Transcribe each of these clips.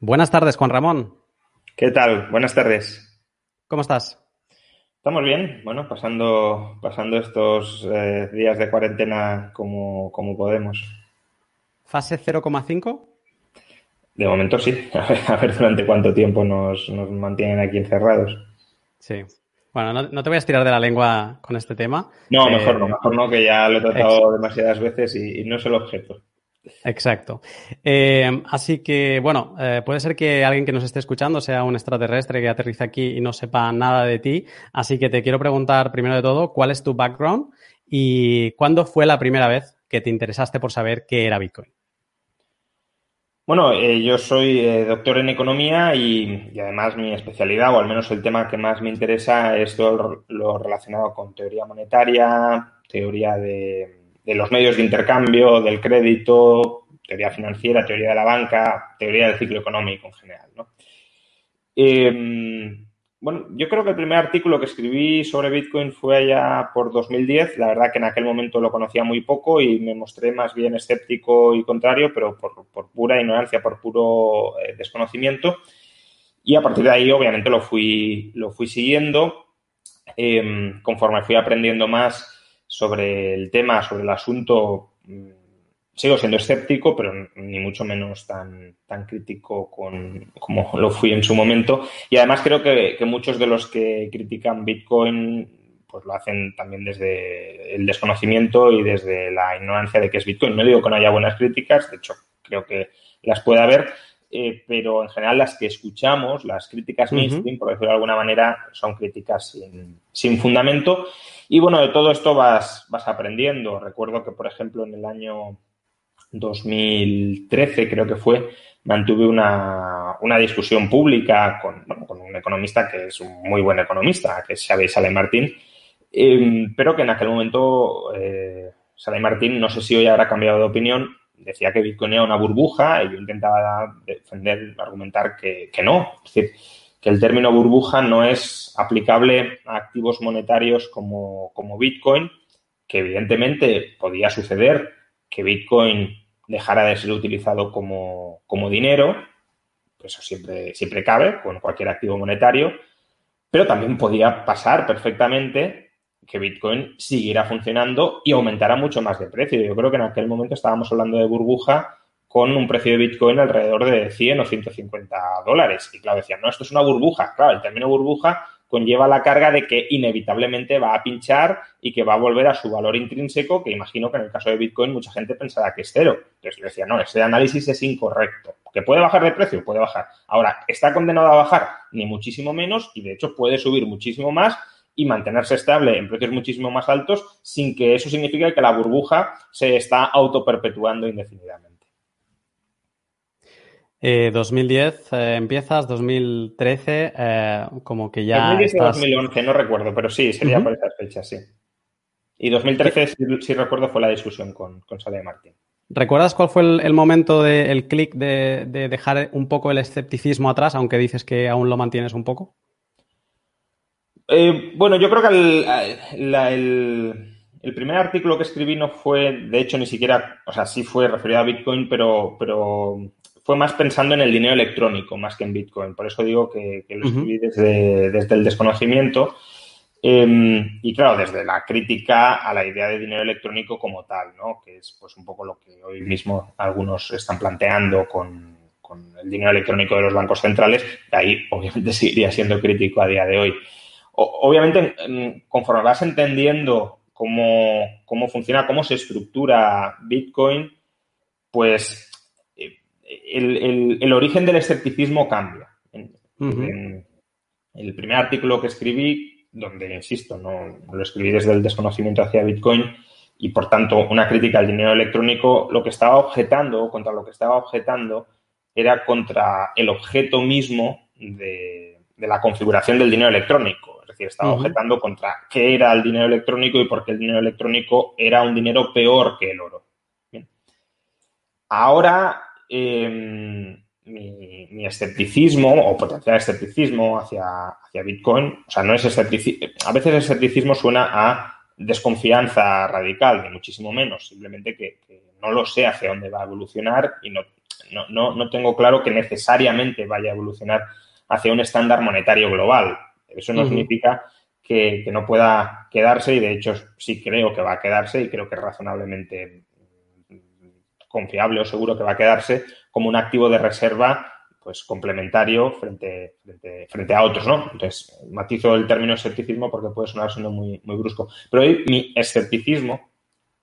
Buenas tardes, Juan Ramón. ¿Qué tal? Buenas tardes. ¿Cómo estás? Estamos bien, bueno, pasando, pasando estos eh, días de cuarentena como, como podemos. ¿Fase 0,5? De momento sí. A ver, a ver, durante cuánto tiempo nos, nos mantienen aquí encerrados. Sí. Bueno, no, no, te voy a estirar de la lengua con este tema. No, mejor no, mejor no, que ya lo he tratado demasiadas veces y, y no es el objeto. Exacto. Eh, así que, bueno, eh, puede ser que alguien que nos esté escuchando sea un extraterrestre que aterriza aquí y no sepa nada de ti. Así que te quiero preguntar, primero de todo, ¿cuál es tu background y cuándo fue la primera vez que te interesaste por saber qué era Bitcoin? Bueno, eh, yo soy doctor en economía y, y, además mi especialidad, o al menos el tema que más me interesa, es todo lo relacionado con teoría monetaria, teoría de, de los medios de intercambio, del crédito, teoría financiera, teoría de la banca, teoría del ciclo económico en general. Eh, bueno, yo creo que el primer artículo que escribí sobre Bitcoin fue allá por 2010. La verdad que en aquel momento lo conocía muy poco y me mostré más bien escéptico y contrario, pero por, pura ignorancia, por puro eh, desconocimiento. Y a partir de ahí, obviamente, lo fui, lo fui siguiendo. Eh, conforme fui aprendiendo más, sobre el tema, sobre el asunto, mm, sigo siendo escéptico, pero ni mucho menos tan, tan crítico con, como lo fui en su momento. Y además creo que, que, muchos de los que critican Bitcoin pues lo hacen también desde el desconocimiento y desde la ignorancia de qué es Bitcoin. No digo que no haya buenas críticas, de hecho creo que las puede haber, eh, pero en general las que escuchamos, las críticas uh -huh. mainstream, por decirlo de alguna manera, son críticas sin, sin fundamento. Y bueno, de todo esto vas, vas aprendiendo. Recuerdo que, por ejemplo, en el año 2013, creo que fue, mantuve una, una discusión pública con, bueno, con, un economista que es un muy buen economista, que es Xavier Sale Martín, eh, pero que en aquel momento eh, Martín, no sé si hoy habrá cambiado de opinión, decía que Bitcoin era una burbuja y yo intentaba defender, argumentar que, que no. Es decir, que el término burbuja no es aplicable a activos monetarios como, como Bitcoin, que evidentemente podía suceder que Bitcoin dejara de ser utilizado como, como dinero, eso siempre, siempre cabe con cualquier activo monetario, pero también podía pasar perfectamente que Bitcoin siguiera funcionando y aumentara mucho más de precio. Yo creo que en aquel momento estábamos hablando de burbuja con un precio de Bitcoin alrededor de 100 o 150 dólares. Y claro, decían, no, esto es una burbuja. Claro, el término burbuja conlleva la carga de que inevitablemente va a pinchar y que va a volver a su valor intrínseco, que imagino que en el caso de Bitcoin mucha gente pensará que es cero. Entonces yo decía, no, ese análisis es incorrecto. ¿Que puede bajar de precio? Puede bajar. Ahora, ¿está condenado a bajar? Ni muchísimo menos y de hecho puede subir muchísimo más y mantenerse estable en precios muchísimo más altos sin que eso signifique que la burbuja se está autoperpetuando indefinidamente. Eh, 2010 eh, empiezas, 2013 eh, como que ya 2010 estás... 2011, no recuerdo, pero sí, sería uh -huh. por esas fechas, sí. Y 2013, si, si, recuerdo, fue la discusión con, con Sale Martín. ¿Recuerdas cuál fue el, el momento del de, clic de, de, dejar un poco el escepticismo atrás, aunque dices que aún lo mantienes un poco? Eh, bueno, yo creo que el, la, el, el, primer artículo que escribí no fue, de hecho, ni siquiera, o sea, sí fue referido a Bitcoin, pero, pero fue más pensando en el dinero electrónico más que en Bitcoin. Por eso digo que, que lo escribí uh -huh. desde, desde, el desconocimiento eh, y, claro, desde la crítica a la idea de dinero electrónico como tal, ¿no? Que es pues un poco lo que hoy mismo algunos están planteando con, con el dinero electrónico de los bancos centrales. De ahí, obviamente, seguiría siendo crítico a día de hoy. O, obviamente, conforme vas entendiendo cómo, cómo funciona, cómo se estructura Bitcoin, pues el, el, el, origen del escepticismo cambia. En, uh -huh. en, el primer artículo que escribí, donde, insisto, no lo escribí desde el desconocimiento hacia Bitcoin y, por tanto, una crítica al dinero electrónico, lo que estaba objetando, contra lo que estaba objetando, era contra el objeto mismo de, de la configuración del dinero electrónico. Es decir, estaba uh -huh. objetando contra qué era el dinero electrónico y por qué el dinero electrónico era un dinero peor que el oro. Bien. Ahora eh, mi, mi, escepticismo o potencial escepticismo hacia, hacia Bitcoin, o sea, no es escepticismo, a veces el escepticismo suena a desconfianza radical, ni muchísimo menos, simplemente que, que, no lo sé hacia dónde va a evolucionar y no, no, no, tengo claro que necesariamente vaya a evolucionar hacia un estándar monetario global. Eso no significa que, que, no pueda quedarse y de hecho sí creo que va a quedarse y creo que es razonablemente confiable o seguro que va a quedarse como un activo de reserva pues complementario frente, frente, a otros, ¿no? Entonces, matizo el término escepticismo porque puede sonar siendo muy, muy brusco. Pero hoy mi escepticismo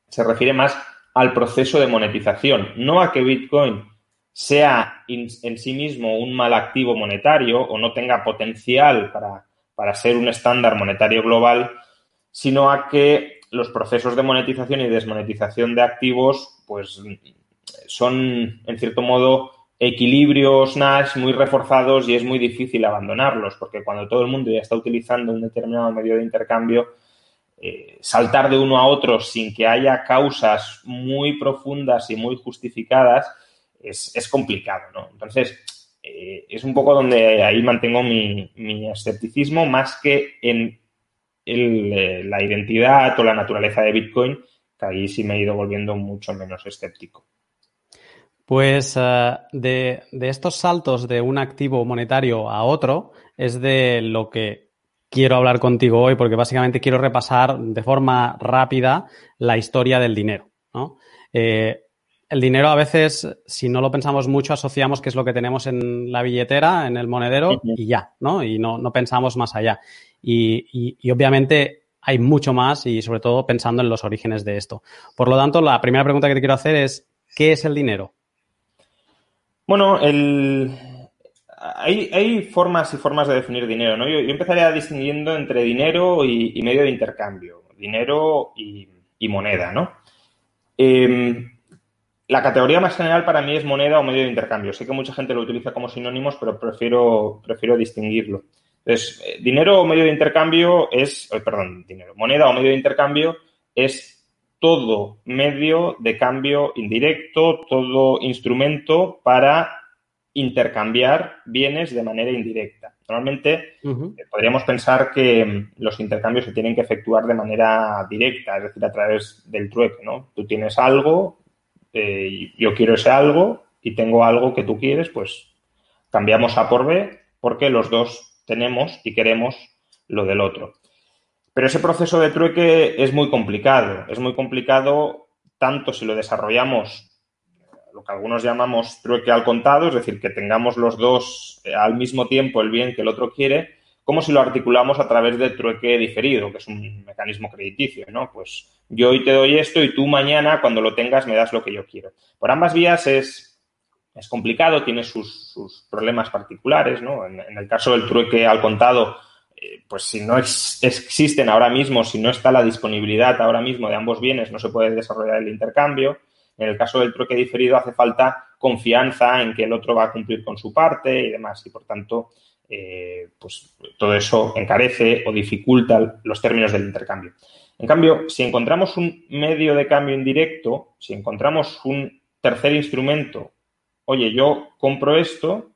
se refiere más al proceso de monetización, no a que Bitcoin sea en sí mismo un mal activo monetario o no tenga potencial para, para ser un estándar monetario global, sino a que los procesos de monetización y desmonetización de activos, pues son, en cierto modo, equilibrios Nash muy reforzados y es muy difícil abandonarlos, porque cuando todo el mundo ya está utilizando un determinado medio de intercambio, eh, saltar de uno a otro sin que haya causas muy profundas y muy justificadas es, complicado, ¿no? Entonces, eh, es un poco donde ahí mantengo mi, escepticismo más que en eh, la identidad o la naturaleza de Bitcoin, que ahí sí me he ido volviendo mucho menos escéptico. Pues eh, de, estos saltos de un activo monetario a otro es de lo que quiero hablar contigo hoy, porque básicamente quiero repasar de forma rápida la historia del dinero. Eh, el dinero a veces, si no lo pensamos mucho, asociamos que es lo que tenemos en la billetera, en el monedero, y ya, ¿no? Y no, pensamos más allá. y, obviamente hay mucho más y sobre todo pensando en los orígenes de esto. Por lo tanto, la primera pregunta que te quiero hacer es, ¿qué es el dinero? Bueno, el... hay, formas y formas de definir dinero, ¿no? Yo, empezaría distinguiendo entre dinero y, medio de intercambio, dinero y, moneda, ¿no? Em, la categoría más general para mí es moneda o medio de intercambio. Sé que mucha gente lo utiliza como sinónimos, pero prefiero, prefiero distinguirlo. Entonces, eh, dinero o medio de intercambio es, eh, perdón, dinero, moneda o medio de intercambio es todo medio de cambio indirecto, todo instrumento para intercambiar bienes de manera indirecta. Normalmente eh, podríamos pensar que mm, los intercambios se tienen que efectuar de manera directa, es decir, a través del trueque, ¿no? Tú tienes algo, eh, yo quiero ese algo y tengo algo que tú quieres, pues cambiamos A por B porque los dos tenemos y queremos lo del otro. Pero ese proceso de trueque es muy complicado. Es muy complicado tanto si lo desarrollamos lo que algunos llamamos trueque al contado, es decir, que tengamos los dos eh, al mismo tiempo el bien que el otro quiere, como si lo articulamos a través de trueque diferido, que es un mecanismo crediticio, ¿no? Pues yo hoy te doy esto y tú mañana, cuando lo tengas, me das lo que yo quiero. Por ambas vías es, es complicado, tiene sus, problemas particulares, ¿no? en el caso del trueque al contado, eh, pues si no existen ahora mismo, si no está la disponibilidad ahora mismo de ambos bienes, no se puede desarrollar el intercambio. En el caso del trueque diferido hace falta confianza en que el otro va a cumplir con su parte y demás. Y por tanto, eh, pues todo eso encarece o dificulta los términos del intercambio. En cambio, si encontramos un medio de cambio indirecto, si encontramos un tercer instrumento, oye, yo compro esto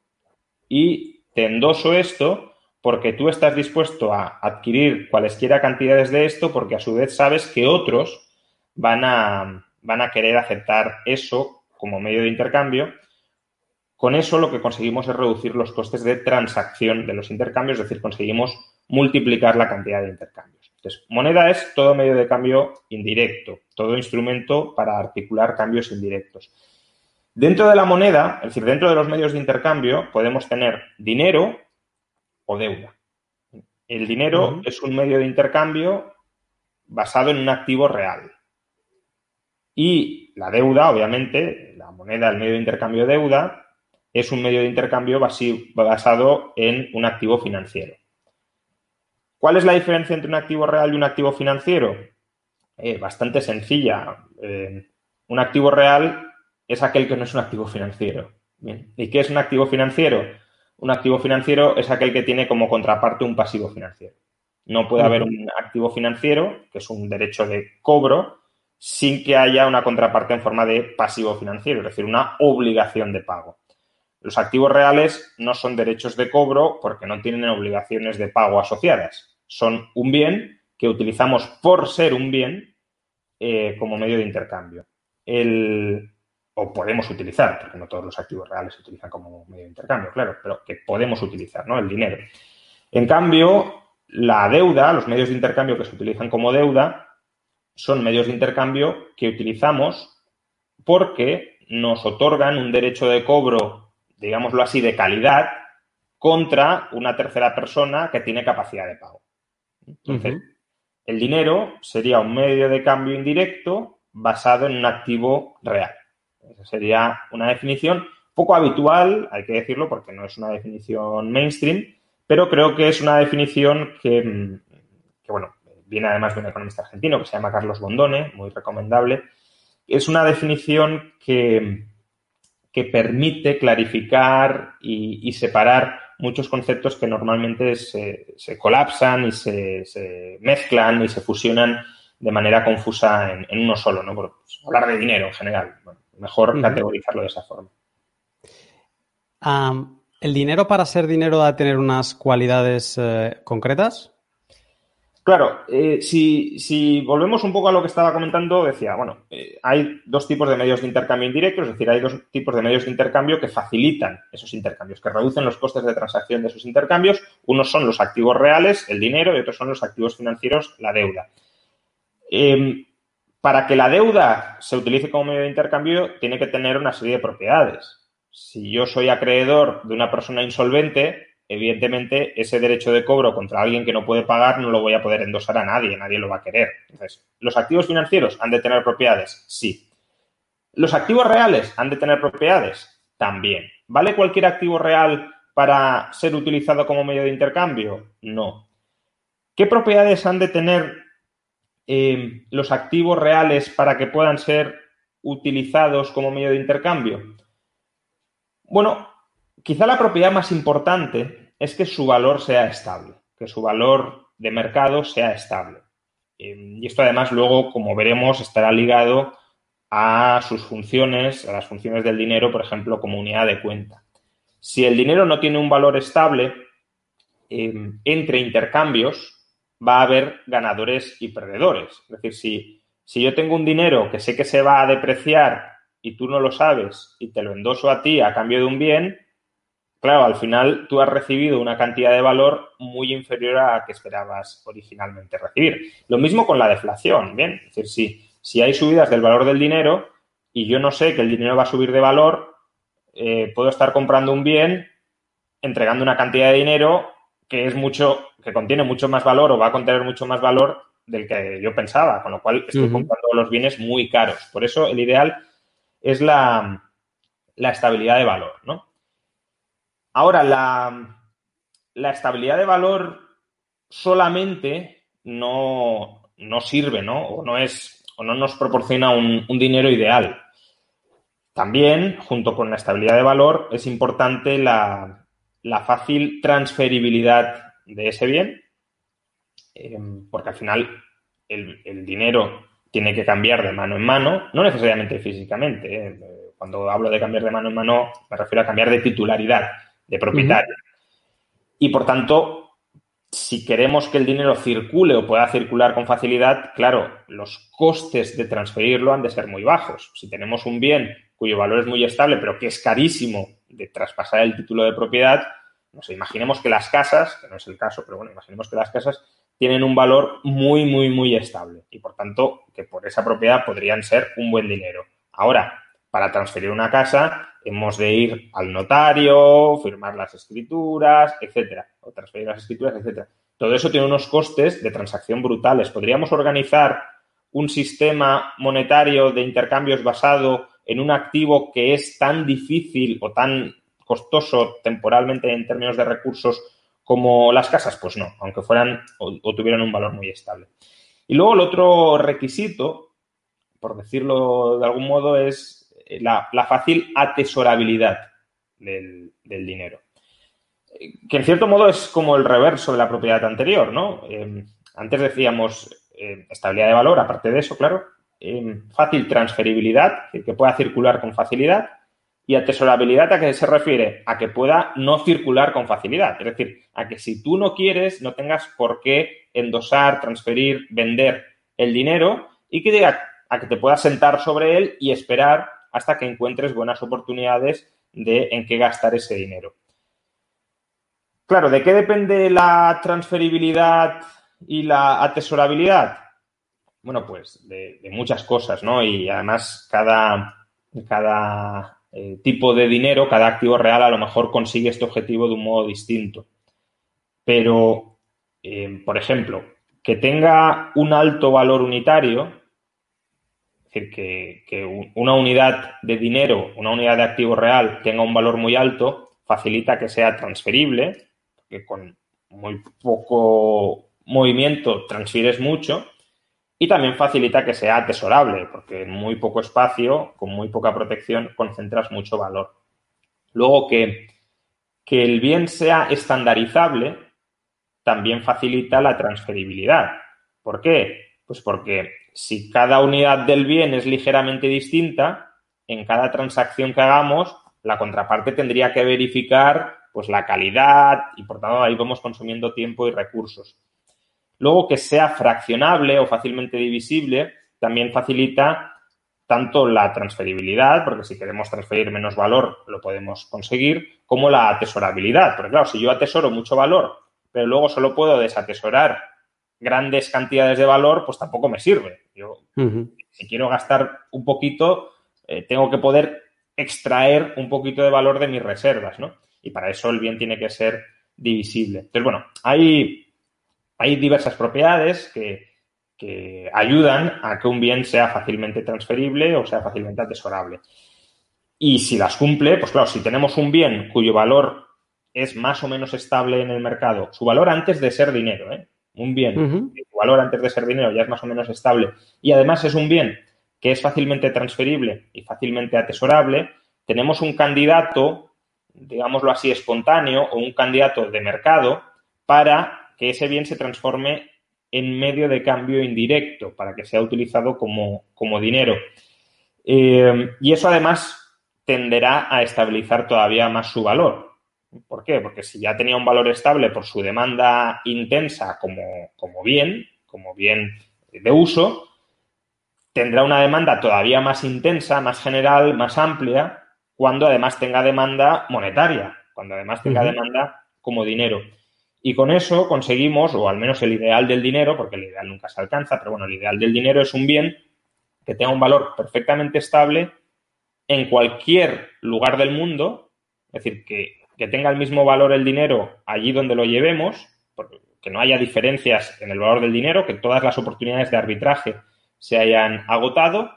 y te endoso esto, porque tú estás dispuesto a adquirir cualesquiera cantidades de esto porque a su vez sabes que otros van a, van a querer aceptar eso como medio de intercambio. Con eso lo que conseguimos es reducir los costes de transacción de los intercambios, es decir, conseguimos multiplicar la cantidad de intercambios. Entonces, moneda es todo medio de cambio indirecto, todo instrumento para articular cambios indirectos. Dentro de la moneda, es decir, dentro de los medios de intercambio, podemos tener dinero, o deuda. El dinero es un medio de intercambio basado en un activo real. Y la deuda, obviamente, la moneda, el medio de intercambio deuda, es un medio de intercambio basado en un activo financiero. ¿Cuál es la diferencia entre un activo real y un activo financiero? Eh, bastante sencilla. Eh, un activo real es aquel que no es un activo financiero. ¿Y qué es un activo financiero? un activo financiero es aquel que tiene como contraparte un pasivo financiero. No puede haber un activo financiero, que es un derecho de cobro, sin que haya una contraparte en forma de pasivo financiero, es decir, una obligación de pago. Los activos reales no son derechos de cobro porque no tienen obligaciones de pago asociadas. Son un bien que utilizamos por ser un bien eh, como medio de intercambio. El, o podemos utilizar, porque no todos los activos reales se utilizan como medio de intercambio, claro, pero que podemos utilizar, ¿no? El dinero. En cambio, la deuda, los medios de intercambio que se utilizan como deuda, son medios de intercambio que utilizamos porque nos otorgan un derecho de cobro, digámoslo así, de calidad contra una tercera persona que tiene capacidad de pago. Entonces, el dinero sería un medio de cambio indirecto basado en un activo real. Esa sería una definición poco habitual, hay que decirlo, porque no es una definición mainstream, pero creo que es una definición que, bueno, viene además de un economista argentino que se llama Carlos Bondone, muy recomendable. Es una definición que, que permite clarificar y, separar muchos conceptos que normalmente se, colapsan y se, mezclan y se fusionan de manera confusa en, uno solo, ¿no? Por, pues, hablar de dinero en general. Mejor categorizarlo de esa forma. ¿El dinero para ser dinero da tener unas cualidades eh, concretas? Claro, eh, si, volvemos un poco a lo que estaba comentando, decía, bueno, eh, hay dos tipos de medios de intercambio indirectos, es decir, hay dos tipos de medios de intercambio que facilitan esos intercambios, que reducen los costes de transacción de esos intercambios. Unos son los activos reales, el dinero, y otros son los activos financieros, la deuda. Em, para que la deuda se utilice como medio de intercambio, tiene que tener una serie de propiedades. Si yo soy acreedor de una persona insolvente, evidentemente ese derecho de cobro contra alguien que no puede pagar no lo voy a poder endosar a nadie, nadie lo va a querer. Entonces, ¿los activos financieros han de tener propiedades? Sí. ¿Los activos reales han de tener propiedades? También. ¿Vale cualquier activo real para ser utilizado como medio de intercambio? No. ¿Qué propiedades han de tener eh, los activos reales para que puedan ser utilizados como medio de intercambio? Bueno, quizá la propiedad más importante es que su valor sea estable, que su valor de mercado sea estable. Eh, y esto además luego, como veremos, estará ligado a sus funciones, a las funciones del dinero, por ejemplo, como unidad de cuenta. Si el dinero no tiene un valor estable, eh, entre intercambios va a haber ganadores y perdedores. Es decir, si, si yo tengo un dinero que sé que se va a depreciar y tú no lo sabes y te lo endoso a ti a cambio de un bien, claro, al final tú has recibido una cantidad de valor muy inferior a la que esperabas originalmente recibir. Lo mismo con la deflación, ¿bien? Es decir, si, si hay subidas del valor del dinero y yo no sé que el dinero va a subir de valor, eh, puedo estar comprando un bien, entregando una cantidad de dinero que es mucho, que contiene mucho más valor o va a contener mucho más valor del que yo pensaba, con lo cual estoy comprando los bienes muy caros. Por eso el ideal es la, estabilidad de valor, ¿no? Ahora, la, estabilidad de valor solamente no, sirve, ¿no? O no es, o no nos proporciona un, dinero ideal. También, junto con la estabilidad de valor, es importante la, fácil transferibilidad de ese bien, eh, porque al final el, el, dinero tiene que cambiar de mano en mano, no necesariamente físicamente. ¿eh? Cuando hablo de cambiar de mano en mano, me refiero a cambiar de titularidad, de propietario. Y por tanto, si queremos que el dinero circule o pueda circular con facilidad, claro, los costes de transferirlo han de ser muy bajos. Si tenemos un bien cuyo valor es muy estable, pero que es carísimo de traspasar el título de propiedad, no sé, imaginemos que las casas, que no es el caso, pero bueno, imaginemos que las casas tienen un valor muy, muy, muy estable y por tanto que por esa propiedad podrían ser un buen dinero. Ahora, para transferir una casa hemos de ir al notario, firmar las escrituras, etcétera, o transferir las escrituras, etcétera. Todo eso tiene unos costes de transacción brutales. ¿Podríamos organizar un sistema monetario de intercambios basado en un activo que es tan difícil o tan costoso temporalmente en términos de recursos como las casas, pues no, aunque fueran o, tuvieran un valor muy estable. Y luego el otro requisito, por decirlo de algún modo, es la, fácil atesorabilidad del, dinero. Que en cierto modo es como el reverso de la propiedad anterior, ¿no? Eh, antes decíamos eh, estabilidad de valor, aparte de eso, claro, eh, fácil transferibilidad, que pueda circular con facilidad, y atesorabilidad a qué se refiere? A que pueda no circular con facilidad. Es decir, a que si tú no quieres, no tengas por qué endosar, transferir, vender el dinero y que diga a que te puedas sentar sobre él y esperar hasta que encuentres buenas oportunidades de en qué gastar ese dinero. Claro, ¿de qué depende la transferibilidad y la atesorabilidad? Bueno, pues de, muchas cosas, ¿no? Y además cada, cada eh, tipo de dinero, cada activo real a lo mejor consigue este objetivo de un modo distinto. Pero, eh, por ejemplo, que tenga un alto valor unitario, que, una unidad de dinero, una unidad de activo real tenga un valor muy alto, facilita que sea transferible, que con muy poco movimiento transfieres mucho y también facilita que sea atesorable, porque en muy poco espacio, con muy poca protección, concentras mucho valor. Luego que, que el bien sea estandarizable también facilita la transferibilidad. ¿Por qué? Pues porque si cada unidad del bien es ligeramente distinta, en cada transacción que hagamos, la contraparte tendría que verificar pues la calidad y por tanto ahí vamos consumiendo tiempo y recursos. Luego que sea fraccionable o fácilmente divisible también facilita tanto la transferibilidad, porque si queremos transferir menos valor lo podemos conseguir, como la atesorabilidad. Porque claro, si yo atesoro mucho valor, pero luego solo puedo desatesorar grandes cantidades de valor, pues tampoco me sirve. Yo, si quiero gastar un poquito, eh, tengo que poder extraer un poquito de valor de mis reservas, ¿no? y para eso el bien tiene que ser divisible. Entonces, bueno, hay, hay diversas propiedades que, ayudan a que un bien sea fácilmente transferible o sea fácilmente atesorable. Y si las cumple, pues claro, si tenemos un bien cuyo valor es más o menos estable en el mercado, su valor antes de ser dinero, ¿eh? Un bien, su valor antes de ser dinero ya es más o menos estable, y además es un bien que es fácilmente transferible y fácilmente atesorable, tenemos un candidato digámoslo así, espontáneo o un candidato de mercado para que ese bien se transforme en medio de cambio indirecto, para que sea utilizado como, dinero. Eh, y eso además tenderá a estabilizar todavía más su valor. ¿Por qué? Porque si ya tenía un valor estable por su demanda intensa como, como bien, como bien de uso, tendrá una demanda todavía más intensa, más general, más amplia, cuando además tenga demanda monetaria, cuando además tenga demanda como dinero. Y con eso conseguimos, o al menos el ideal del dinero, porque el ideal nunca se alcanza, pero bueno, el ideal del dinero es un bien que tenga un valor perfectamente estable en cualquier lugar del mundo, es decir, que, que tenga el mismo valor el dinero allí donde lo llevemos, que no haya diferencias en el valor del dinero, que todas las oportunidades de arbitraje se hayan agotado,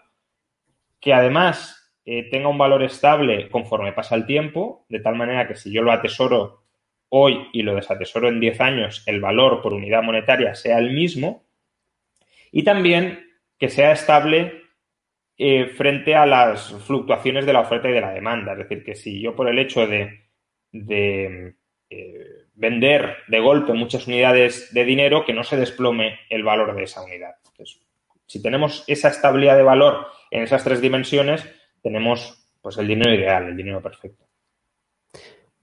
que además eh, tenga un valor estable conforme pasa el tiempo, de tal manera que si yo lo atesoro hoy y lo desatesoro en 10 años, el valor por unidad monetaria sea el mismo. Y también que sea estable eh, frente a las fluctuaciones de la oferta y de la demanda. Es decir, que si yo por el hecho de, eh, vender de golpe muchas unidades de dinero, que no se desplome el valor de esa unidad. si tenemos esa estabilidad de valor en esas tres dimensiones, tenemos pues el dinero ideal, el dinero perfecto.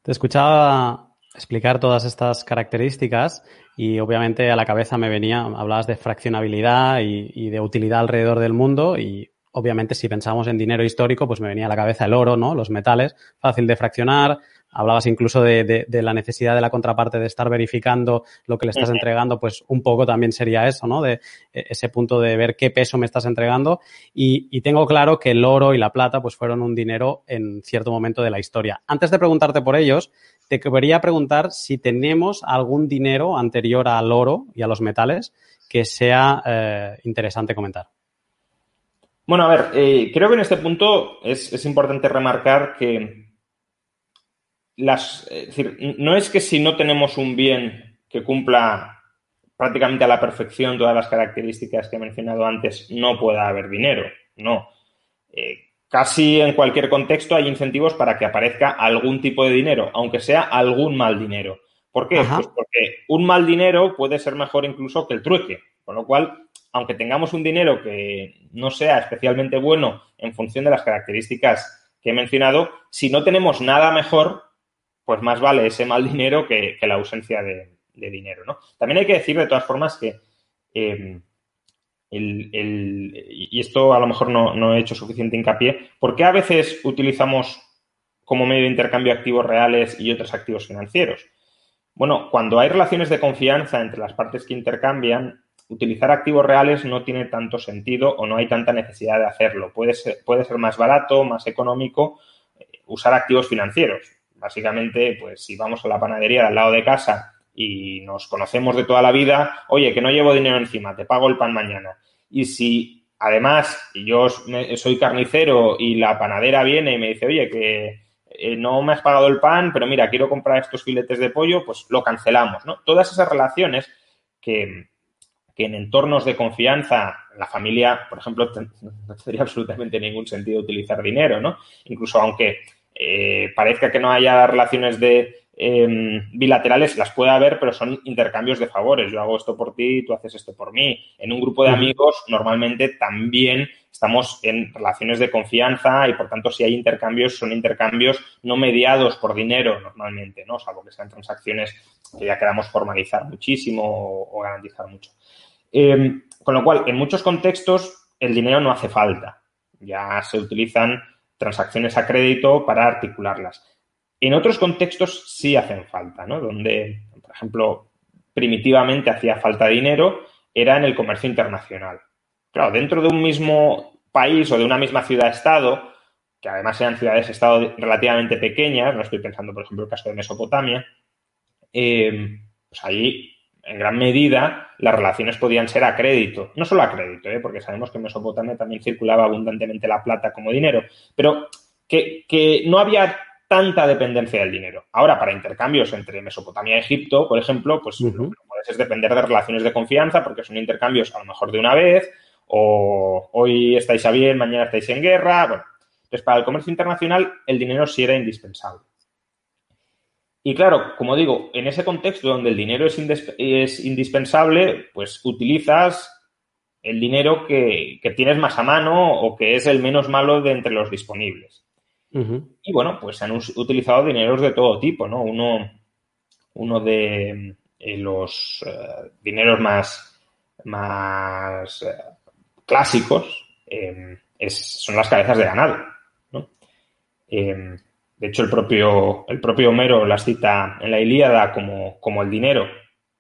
Te escuchaba explicar todas estas características y obviamente a la cabeza me venía, hablabas de fraccionabilidad y, de utilidad alrededor del mundo y obviamente si pensamos en dinero histórico pues me venía a la cabeza el oro, ¿no? Los metales, fácil de fraccionar, Hablabas incluso de, la necesidad de la contraparte de estar verificando lo que le estás entregando, pues un poco también sería eso, ¿no? De e, ese punto de ver qué peso me estás entregando. Y, tengo claro que el oro y la plata, pues fueron un dinero en cierto momento de la historia. Antes de preguntarte por ellos, te quería preguntar si tenemos algún dinero anterior al oro y a los metales que sea eh, interesante comentar. Bueno, a ver, eh, creo que en este punto es importante remarcar que las, es decir, no es que si no tenemos un bien que cumpla prácticamente a la perfección todas las características que he mencionado antes, no pueda haber dinero. No. Eh, casi en cualquier contexto hay incentivos para que aparezca algún tipo de dinero, aunque sea algún mal dinero. ¿Por qué? Pues porque un mal dinero puede ser mejor incluso que el trueque. Con lo cual, aunque tengamos un dinero que no sea especialmente bueno en función de las características que he mencionado, si no tenemos nada mejor, pues más vale ese mal dinero que, la ausencia de, dinero, ¿no? También hay que decir, de todas formas, que em, y esto a lo mejor no, no, he hecho suficiente hincapié, ¿por qué a veces utilizamos como medio de intercambio activos reales y otros activos financieros? Bueno, cuando hay relaciones de confianza entre las partes que intercambian, utilizar activos reales no tiene tanto sentido o no hay tanta necesidad de hacerlo. Puede ser, puede ser más barato, más económico eh, usar activos financieros. Básicamente, pues si vamos a la panadería al lado de casa y nos conocemos de toda la vida, oye, que no llevo dinero encima, te pago el pan mañana. Y si además yo soy carnicero y la panadera viene y me dice, oye, que eh, no me has pagado el pan, pero mira, quiero comprar estos filetes de pollo, pues lo cancelamos, ¿no? Todas esas relaciones que, que en entornos de confianza, la familia, por ejemplo, no tendría absolutamente ningún sentido utilizar dinero, ¿no? Incluso aunque eh, parezca que no haya relaciones de Em, bilaterales las puede haber, pero son intercambios de favores. Yo hago esto por ti, tú haces esto por mí. En un grupo de amigos, normalmente también estamos en relaciones de confianza y, por tanto, si hay intercambios, son intercambios no mediados por dinero normalmente, ¿no? Salvo que sean transacciones que ya queramos formalizar muchísimo o, garantizar mucho. Em, con lo cual, en muchos contextos, el dinero no hace falta. Ya se utilizan transacciones a crédito para articularlas. En otros contextos sí hacen falta, ¿no? Donde, por ejemplo, primitivamente hacía falta dinero, era en el comercio internacional. Claro, dentro de un mismo país o de una misma ciudad-estado, que además eran ciudades-estado relativamente pequeñas, no estoy pensando, por ejemplo, el caso de Mesopotamia, eh, pues ahí, en gran medida, las relaciones podían ser a crédito. No solo a crédito, ¿eh? porque sabemos que en Mesopotamia también circulaba abundantemente la plata como dinero, pero que, que no había tanta dependencia del dinero. Ahora, para intercambios entre Mesopotamia y Egipto, por ejemplo, pues lo que puedes es depender de relaciones de confianza, porque son intercambios a lo mejor de una vez, o hoy estáis a bien, mañana estáis en guerra. Bueno, entonces para el comercio internacional el dinero sí era indispensable. Y claro, como digo, en ese contexto donde el dinero es, es indispensable, pues utilizas el dinero que, que tienes más a mano o que es el menos malo de entre los disponibles. Y bueno, pues se han utilizado dineros de todo tipo, ¿no? Uno, uno de eh, los eh, dineros más, más eh, clásicos son las cabezas de ganado, ¿no? De hecho, el propio, el propio Homero las cita en la Ilíada como, como el dinero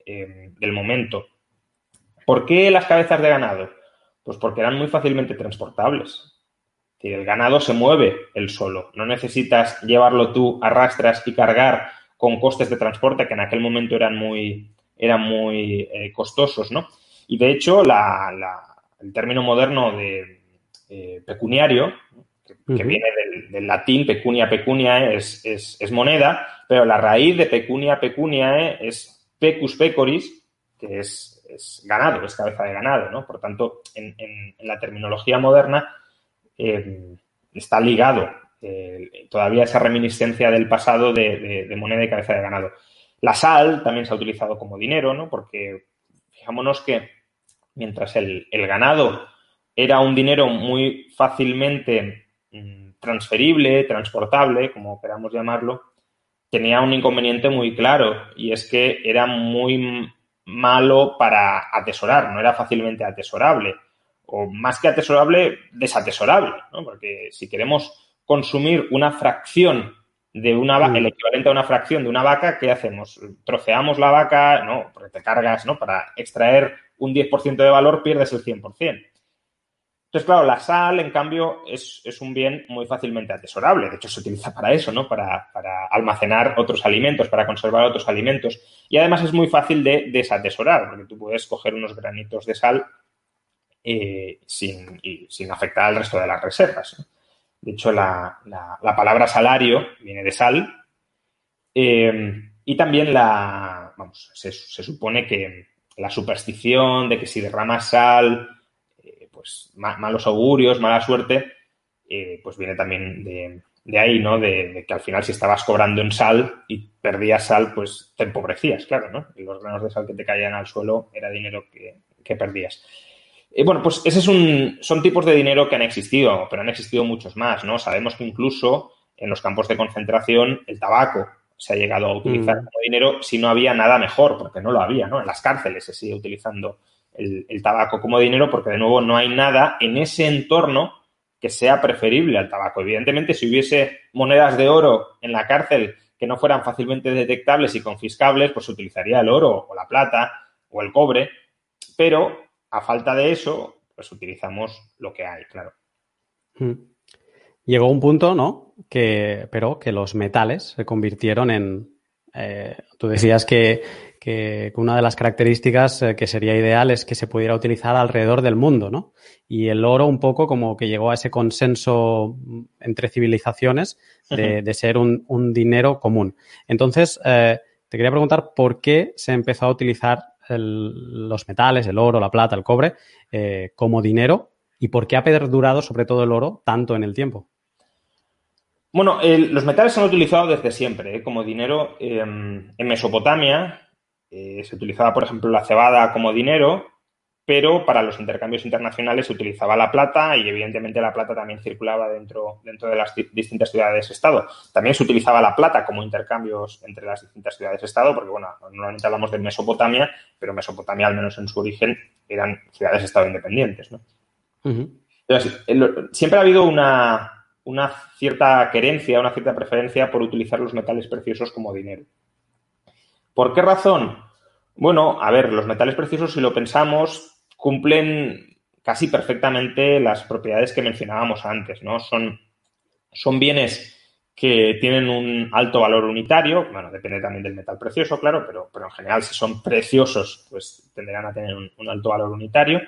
del momento. ¿Por qué las cabezas de ganado? Pues porque eran muy fácilmente transportables el ganado se mueve el solo. No necesitas llevarlo tú, arrastras y cargar con costes de transporte que en aquel momento eran muy, eran muy eh, costosos, ¿no? Y de hecho, el término moderno de eh, pecuniario, que, viene del, latín, pecunia, pecunia es, es, moneda, pero la raíz de pecunia, pecunia es pecus pecoris, que es, ganado, es cabeza de ganado, ¿no? Por tanto, en la terminología moderna, eh, está ligado eh, todavía esa reminiscencia del pasado de, moneda y cabeza de ganado. La sal también se ha utilizado como dinero, ¿no? Porque fijámonos que mientras el, ganado era un dinero muy fácilmente transferible, transportable, como queramos llamarlo, tenía un inconveniente muy claro y es que era muy malo para atesorar, no era fácilmente atesorable o más que atesorable, desatesorable, ¿no? Porque si queremos consumir una fracción de una vaca, mm. el equivalente a una fracción de una vaca, ¿qué hacemos? Troceamos la vaca, no, porque te cargas, ¿no? Para extraer un 10% de valor pierdes el 100%. Entonces, claro, la sal, en cambio, es, un bien muy fácilmente atesorable. De hecho, se utiliza para eso, ¿no? Para, para, almacenar otros alimentos, para conservar otros alimentos. Y además es muy fácil de desatesorar, porque tú puedes coger unos granitos de sal eh, sin, sin, afectar al resto de las reservas. De hecho, la, palabra salario viene de sal eh, y también la, vamos, se, supone que la superstición de que si derramas sal, pues malos augurios, mala suerte, pues viene también de, ahí, ¿no? De, que al final si estabas cobrando en sal y perdías sal, pues te empobrecías, claro, ¿no? los granos de sal que te caían al suelo era dinero que, que perdías. Eh, bueno, pues ese es un, son tipos de dinero que han existido, pero han existido muchos más, ¿no? Sabemos que incluso en los campos de concentración el tabaco se ha llegado a utilizar mm. como dinero si no había nada mejor, porque no lo había, ¿no? En las cárceles se sigue utilizando el, tabaco como dinero porque, de nuevo, no hay nada en ese entorno que sea preferible al tabaco. Evidentemente, si hubiese monedas de oro en la cárcel que no fueran fácilmente detectables y confiscables, pues utilizaría el oro o la plata o el cobre, pero a falta de eso, pues utilizamos lo que hay, claro. Hmm. Llegó un punto, ¿no? Que, pero que los metales se convirtieron en. Eh, tú decías que, una de las características eh, que sería ideal es que se pudiera utilizar alrededor del mundo, ¿no? Y el oro un poco como que llegó a ese consenso entre civilizaciones de, ser un, dinero común. Entonces, eh, te quería preguntar por qué se empezó a utilizar los metales, el oro, la plata, el cobre, como dinero y por qué ha perdurado sobre todo el oro tanto en el tiempo. Bueno, los metales se han utilizado desde siempre ¿eh? como dinero. en Mesopotamia eh, se utilizaba, por ejemplo, la cebada como dinero, pero para los intercambios internacionales se utilizaba la plata y evidentemente la plata también circulaba dentro, dentro de las distintas ciudades-estado. También se utilizaba la plata como intercambios entre las distintas ciudades-estado, porque bueno, normalmente hablamos de Mesopotamia, pero Mesopotamia, al menos en su origen, eran ciudades-estado independientes. ¿no? siempre ha habido una, una cierta querencia, una cierta preferencia por utilizar los metales preciosos como dinero. ¿Por qué razón? Bueno, a ver, los metales preciosos, si lo pensamos, cumplen casi perfectamente las propiedades que mencionábamos antes, ¿no? Son, son bienes que tienen un alto valor unitario, bueno, depende también del metal precioso, claro, pero, pero en general si son preciosos, pues tendrán a tener un, un alto valor unitario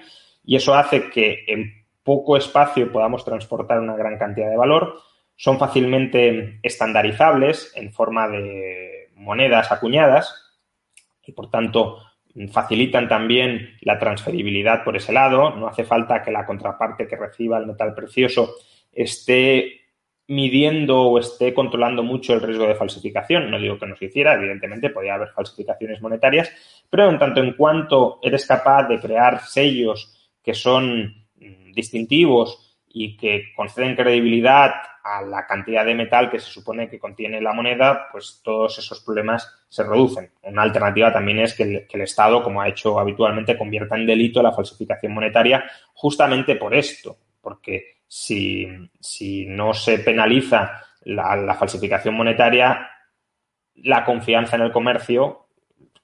y eso hace que en poco espacio podamos transportar una gran cantidad de valor. Son fácilmente estandarizables en forma de monedas acuñadas y, por tanto, facilitan también la transferibilidad por ese lado. No hace falta que la contraparte que reciba el metal precioso esté midiendo o esté controlando mucho el riesgo de falsificación. No digo que no se hiciera, evidentemente podría haber falsificaciones monetarias, pero en tanto en cuanto eres capaz de crear sellos que son distintivos y que conceden credibilidad a la cantidad de metal que se supone que contiene la moneda, pues todos esos problemas se reducen. Una alternativa también es que el, Estado, como ha hecho habitualmente, convierta en delito la falsificación monetaria justamente por esto, porque si, no se penaliza la, falsificación monetaria, la confianza en el comercio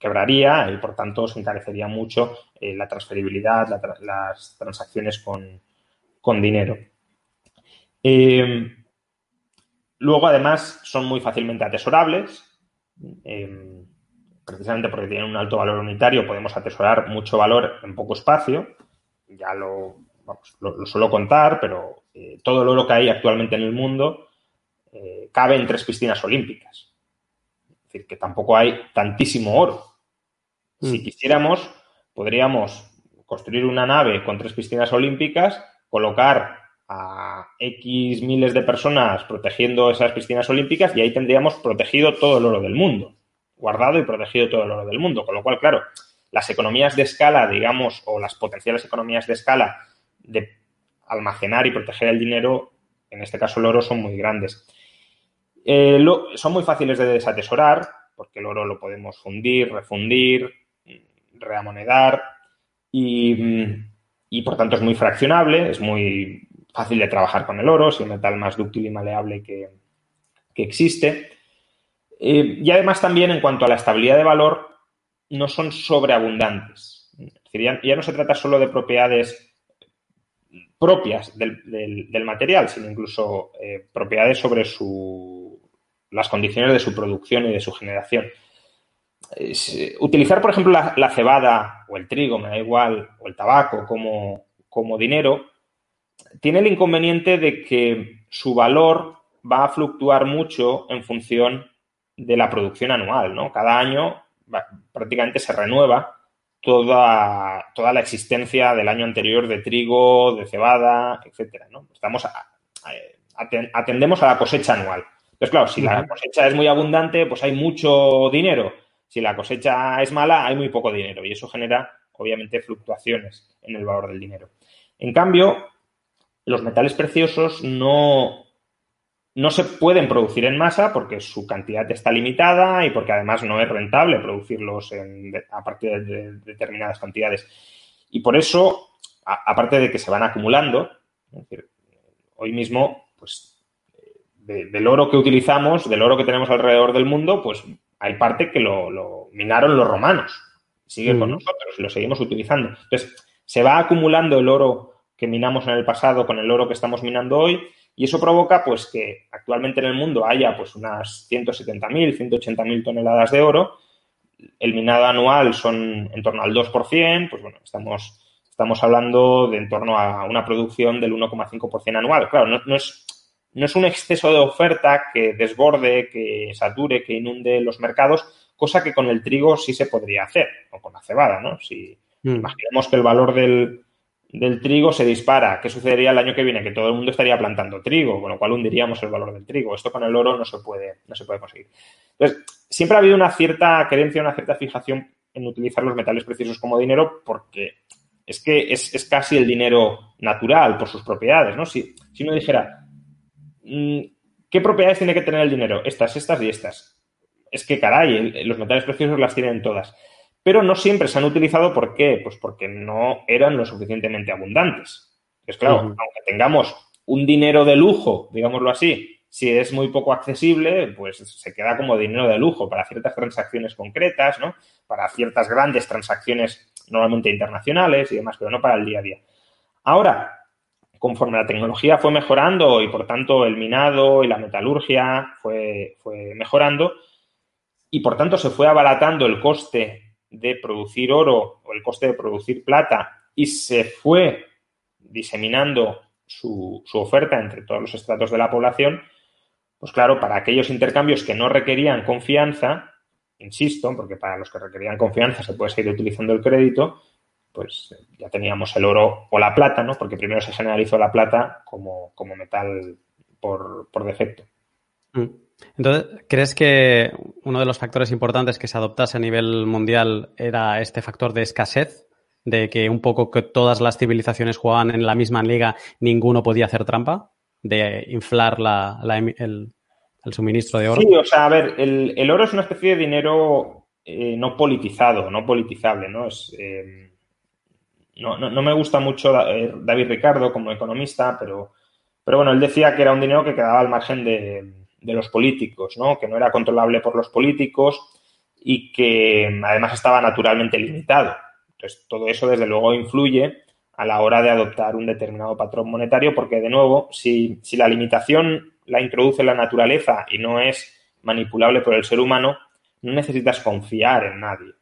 quebraría y por tanto se encarecería mucho eh, la transferibilidad, las transacciones con, con dinero. Eh, luego, además, son muy fácilmente atesorables. Eh, precisamente porque tienen un alto valor unitario, podemos atesorar mucho valor en poco espacio. Ya lo, lo, suelo contar, pero eh, todo el oro que hay actualmente en el mundo cabe en tres piscinas olímpicas. Es decir, que tampoco hay tantísimo oro. Si mm. quisiéramos, podríamos construir una nave con tres piscinas olímpicas colocar a X miles de personas protegiendo esas piscinas olímpicas y ahí tendríamos protegido todo el oro del mundo, guardado y protegido todo el oro del mundo. Con lo cual, claro, las economías de escala, digamos, o las potenciales economías de escala de almacenar y proteger el dinero, en este caso el oro, son muy grandes. Eh, son muy fáciles de desatesorar, porque el oro lo podemos fundir, refundir, reamonedar y y por tanto es muy fraccionable, es muy fácil de trabajar con el oro, es el metal más dúctil y maleable que, existe. Eh, y además también en cuanto a la estabilidad de valor, no son sobreabundantes. ya, no se trata solo de propiedades propias del, material, sino incluso eh, propiedades sobre su, las condiciones de su producción y de su generación. Eh, utilizar, por ejemplo, la, cebada o el trigo, me da igual, o el tabaco como, como dinero, tiene el inconveniente de que su valor va a fluctuar mucho en función de la producción anual, ¿no? Cada año prácticamente se renueva toda, toda la existencia del año anterior de trigo, de cebada, etcétera, ¿no? Estamos atendemos a la cosecha anual. Entonces, claro, si la cosecha es muy abundante, pues hay mucho dinero si la cosecha es mala, hay muy poco dinero y eso genera, obviamente, fluctuaciones en el valor del dinero. En cambio, los metales preciosos no, no se pueden producir en masa porque su cantidad está limitada y porque además no es rentable producirlos a partir de determinadas cantidades. Y por eso, aparte de que se van acumulando, hoy mismo, pues, del oro que utilizamos, del oro que tenemos alrededor del mundo, pues hay parte que lo, minaron los romanos. Sigue con nosotros y lo seguimos utilizando. Entonces, se va acumulando el oro que minamos en el pasado con el oro que estamos minando hoy y eso provoca pues que actualmente en el mundo haya pues unas 170.000, 180.000 toneladas de oro. El minado anual son en torno al 2%, pues bueno, estamos, estamos hablando de en torno a una producción del 1,5% anual. Claro, no, es, no es un exceso de oferta que desborde, que sature, que inunde los mercados, cosa que con el trigo sí se podría hacer, o con la cebada, ¿no? Si mm. imaginemos que el valor del, del trigo se dispara. ¿Qué sucedería el año que viene? Que todo el mundo estaría plantando trigo, con lo cual hundiríamos el valor del trigo. Esto con el oro no se puede, no se puede conseguir. Entonces, siempre ha habido una cierta creencia, una cierta fijación en utilizar los metales preciosos como dinero porque es que es, casi el dinero natural por sus propiedades, ¿no? Si, si uno dijera, ¿qué propiedades tiene que tener el dinero? Estas, estas y estas. Es que, caray, los metales preciosos las tienen todas pero no siempre se han utilizado. ¿Por qué? Pues porque no eran lo suficientemente abundantes. Es claro, aunque tengamos un dinero de lujo, digámoslo así, si es muy poco accesible, pues se queda como dinero de lujo para ciertas transacciones concretas, ¿no? Para ciertas grandes transacciones normalmente internacionales y demás, pero no para el día a día. Ahora, conforme la tecnología fue mejorando y por tanto el minado y la metalurgia fue, fue mejorando y por tanto se fue abaratando el coste de producir oro o el coste de producir plata y se fue diseminando su, oferta entre todos los estratos de la población, pues claro, para aquellos intercambios que no requerían confianza, insisto, porque para los que requerían confianza se puede seguir utilizando el crédito, pues ya teníamos el oro o la plata, ¿no? Porque primero se generalizó la plata como, como metal por, defecto. Mm. Entonces, ¿crees que uno de los factores importantes que se adoptase a nivel mundial era este factor de escasez? De que un poco que todas las civilizaciones jugaban en la misma liga, ninguno podía hacer trampa, de inflar el, suministro de oro. Sí, o sea, a ver, el, oro es una especie de dinero eh, no politizado, no politizable, ¿no? Es, eh, no, no, me gusta mucho eh, David Ricardo como economista, pero, pero bueno, él decía que era un dinero que quedaba al margen de de los políticos, ¿no? que no era controlable por los políticos y que además estaba naturalmente limitado. Entonces, todo eso, desde luego, influye a la hora de adoptar un determinado patrón monetario, porque, de nuevo, si, la limitación la introduce la naturaleza y no es manipulable por el ser humano, no necesitas confiar en nadie.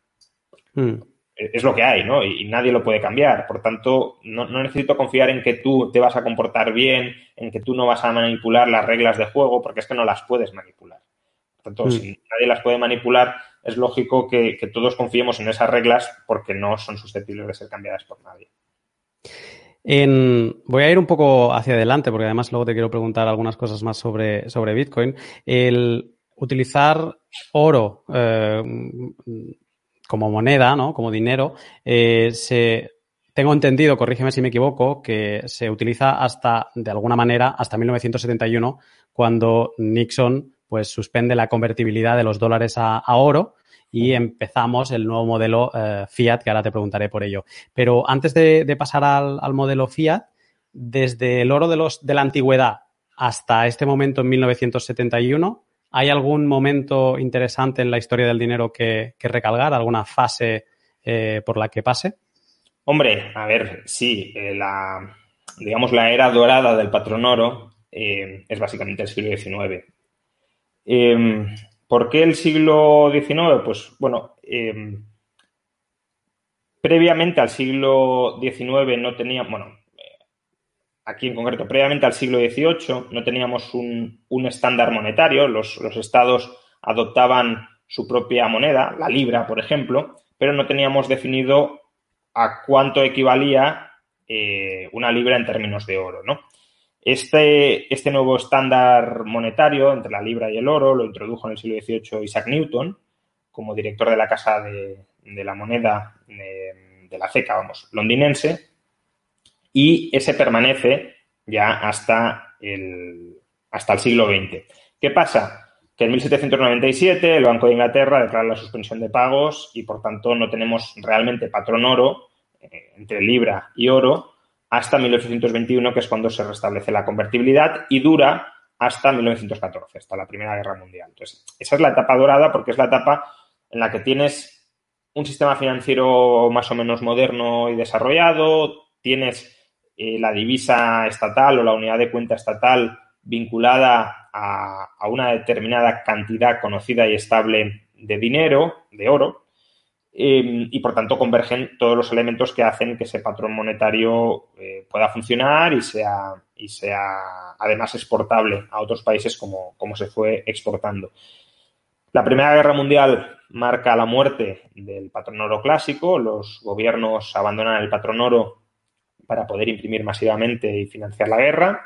Hmm es lo que hay, ¿no? Y, nadie lo puede cambiar. Por tanto, no, necesito confiar en que tú te vas a comportar bien, en que tú no vas a manipular las reglas de juego, porque es que no las puedes manipular. Por tanto, mm. si nadie las puede manipular, es lógico que, todos confiemos en esas reglas porque no son susceptibles de ser cambiadas por nadie. voy a ir un poco hacia adelante porque además luego te quiero preguntar algunas cosas más sobre, sobre Bitcoin. El utilizar oro eh, como moneda, ¿no? Como dinero, eh, se, tengo entendido, corrígeme si me equivoco, que se utiliza hasta, de alguna manera, hasta 1971, cuando Nixon pues suspende la convertibilidad de los dólares a, oro y empezamos el nuevo modelo eh, Fiat, que ahora te preguntaré por ello. Pero antes de, pasar al, al, modelo Fiat, desde el oro de, los, de la antigüedad hasta este momento en 1971, ¿Hay algún momento interesante en la historia del dinero que, recalgar? ¿Alguna fase eh, por la que pase? Hombre, a ver, sí, eh, la, digamos, la era dorada del patrón oro eh, es básicamente el siglo XIX. Em, ¿Por qué el siglo XIX? Pues bueno, em, previamente al siglo XIX no tenía, bueno, aquí en concreto, previamente al siglo XVIII, no teníamos un, estándar monetario, los, estados adoptaban su propia moneda, la libra, por ejemplo, pero no teníamos definido a cuánto equivalía eh, una libra en términos de oro, ¿no? Este, este, nuevo estándar monetario entre la libra y el oro lo introdujo en el siglo XVIII Isaac Newton como director de la Casa de, la Moneda de, de la CECA, vamos, londinense, y ese permanece ya hasta el, hasta el siglo XX. ¿Qué pasa? Que en 1797 el Banco de Inglaterra declara la suspensión de pagos y por tanto no tenemos realmente patrón oro eh, entre libra y oro hasta 1821, que es cuando se restablece la convertibilidad y dura hasta 1914, hasta la Primera Guerra Mundial. Entonces, esa es la etapa dorada porque es la etapa en la que tienes un sistema financiero más o menos moderno y desarrollado, tienes eh, la divisa estatal o la unidad de cuenta estatal vinculada a, una determinada cantidad conocida y estable de dinero, de oro, em, y por tanto convergen todos los elementos que hacen que ese patrón monetario eh, pueda funcionar y sea, y sea además exportable a otros países como, como se fue exportando. La Primera Guerra Mundial marca la muerte del patrón oro clásico, los gobiernos abandonan el patrón oro para poder imprimir masivamente y financiar la guerra.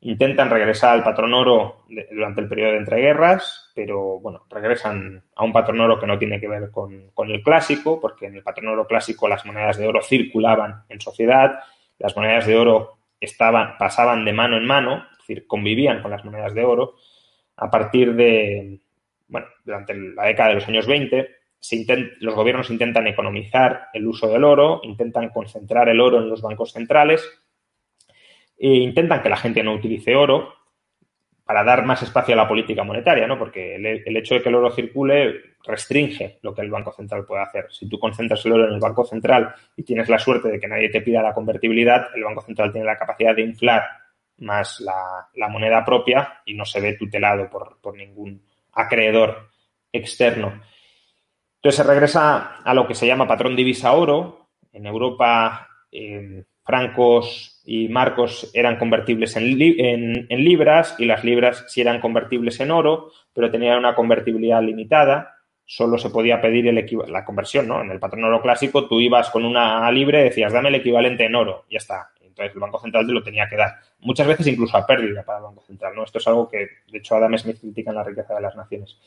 Intentan regresar al patrón oro durante el periodo de entreguerras, pero bueno, regresan a un patrón oro que no tiene que ver con, el clásico, porque en el patrón oro clásico las monedas de oro circulaban en sociedad, las monedas de oro estaban, pasaban de mano en mano, es decir, convivían con las monedas de oro. A partir de, bueno, durante la década de los años 20, los gobiernos intentan economizar el uso del oro, intentan concentrar el oro en los bancos centrales e intentan que la gente no utilice oro para dar más espacio a la política monetaria, ¿no? Porque el, hecho de que el oro circule restringe lo que el Banco Central puede hacer. Si tú concentras el oro en el Banco Central y tienes la suerte de que nadie te pida la convertibilidad, el Banco Central tiene la capacidad de inflar más la, moneda propia y no se ve tutelado por, por ningún acreedor externo. Entonces se regresa a lo que se llama patrón divisa oro. En Europa, eh, francos y marcos eran convertibles en, libras y las libras sí eran convertibles en oro, pero tenían una convertibilidad limitada. Solo se podía pedir la conversión. En el patrón oro clásico tú ibas con una libre y decías, dame el equivalente en oro, ya está. Entonces el Banco Central te lo tenía que dar. Muchas veces incluso a pérdida para el Banco Central, ¿no? Esto es algo que, de hecho, Adam Smith critica en la riqueza de las naciones.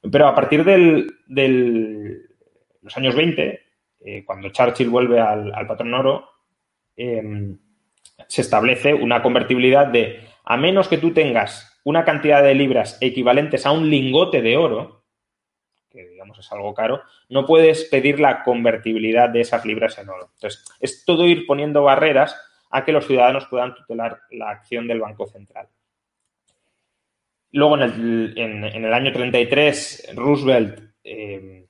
Pero a partir de los años 20, eh, cuando Churchill vuelve al, patrón oro, em, se establece una convertibilidad de, a menos que tú tengas una cantidad de libras equivalentes a un lingote de oro, que digamos es algo caro, no puedes pedir la convertibilidad de esas libras en oro. Entonces, es todo ir poniendo barreras a que los ciudadanos puedan tutelar la acción del Banco Central. Luego, en el, en, el año 33, Roosevelt eh,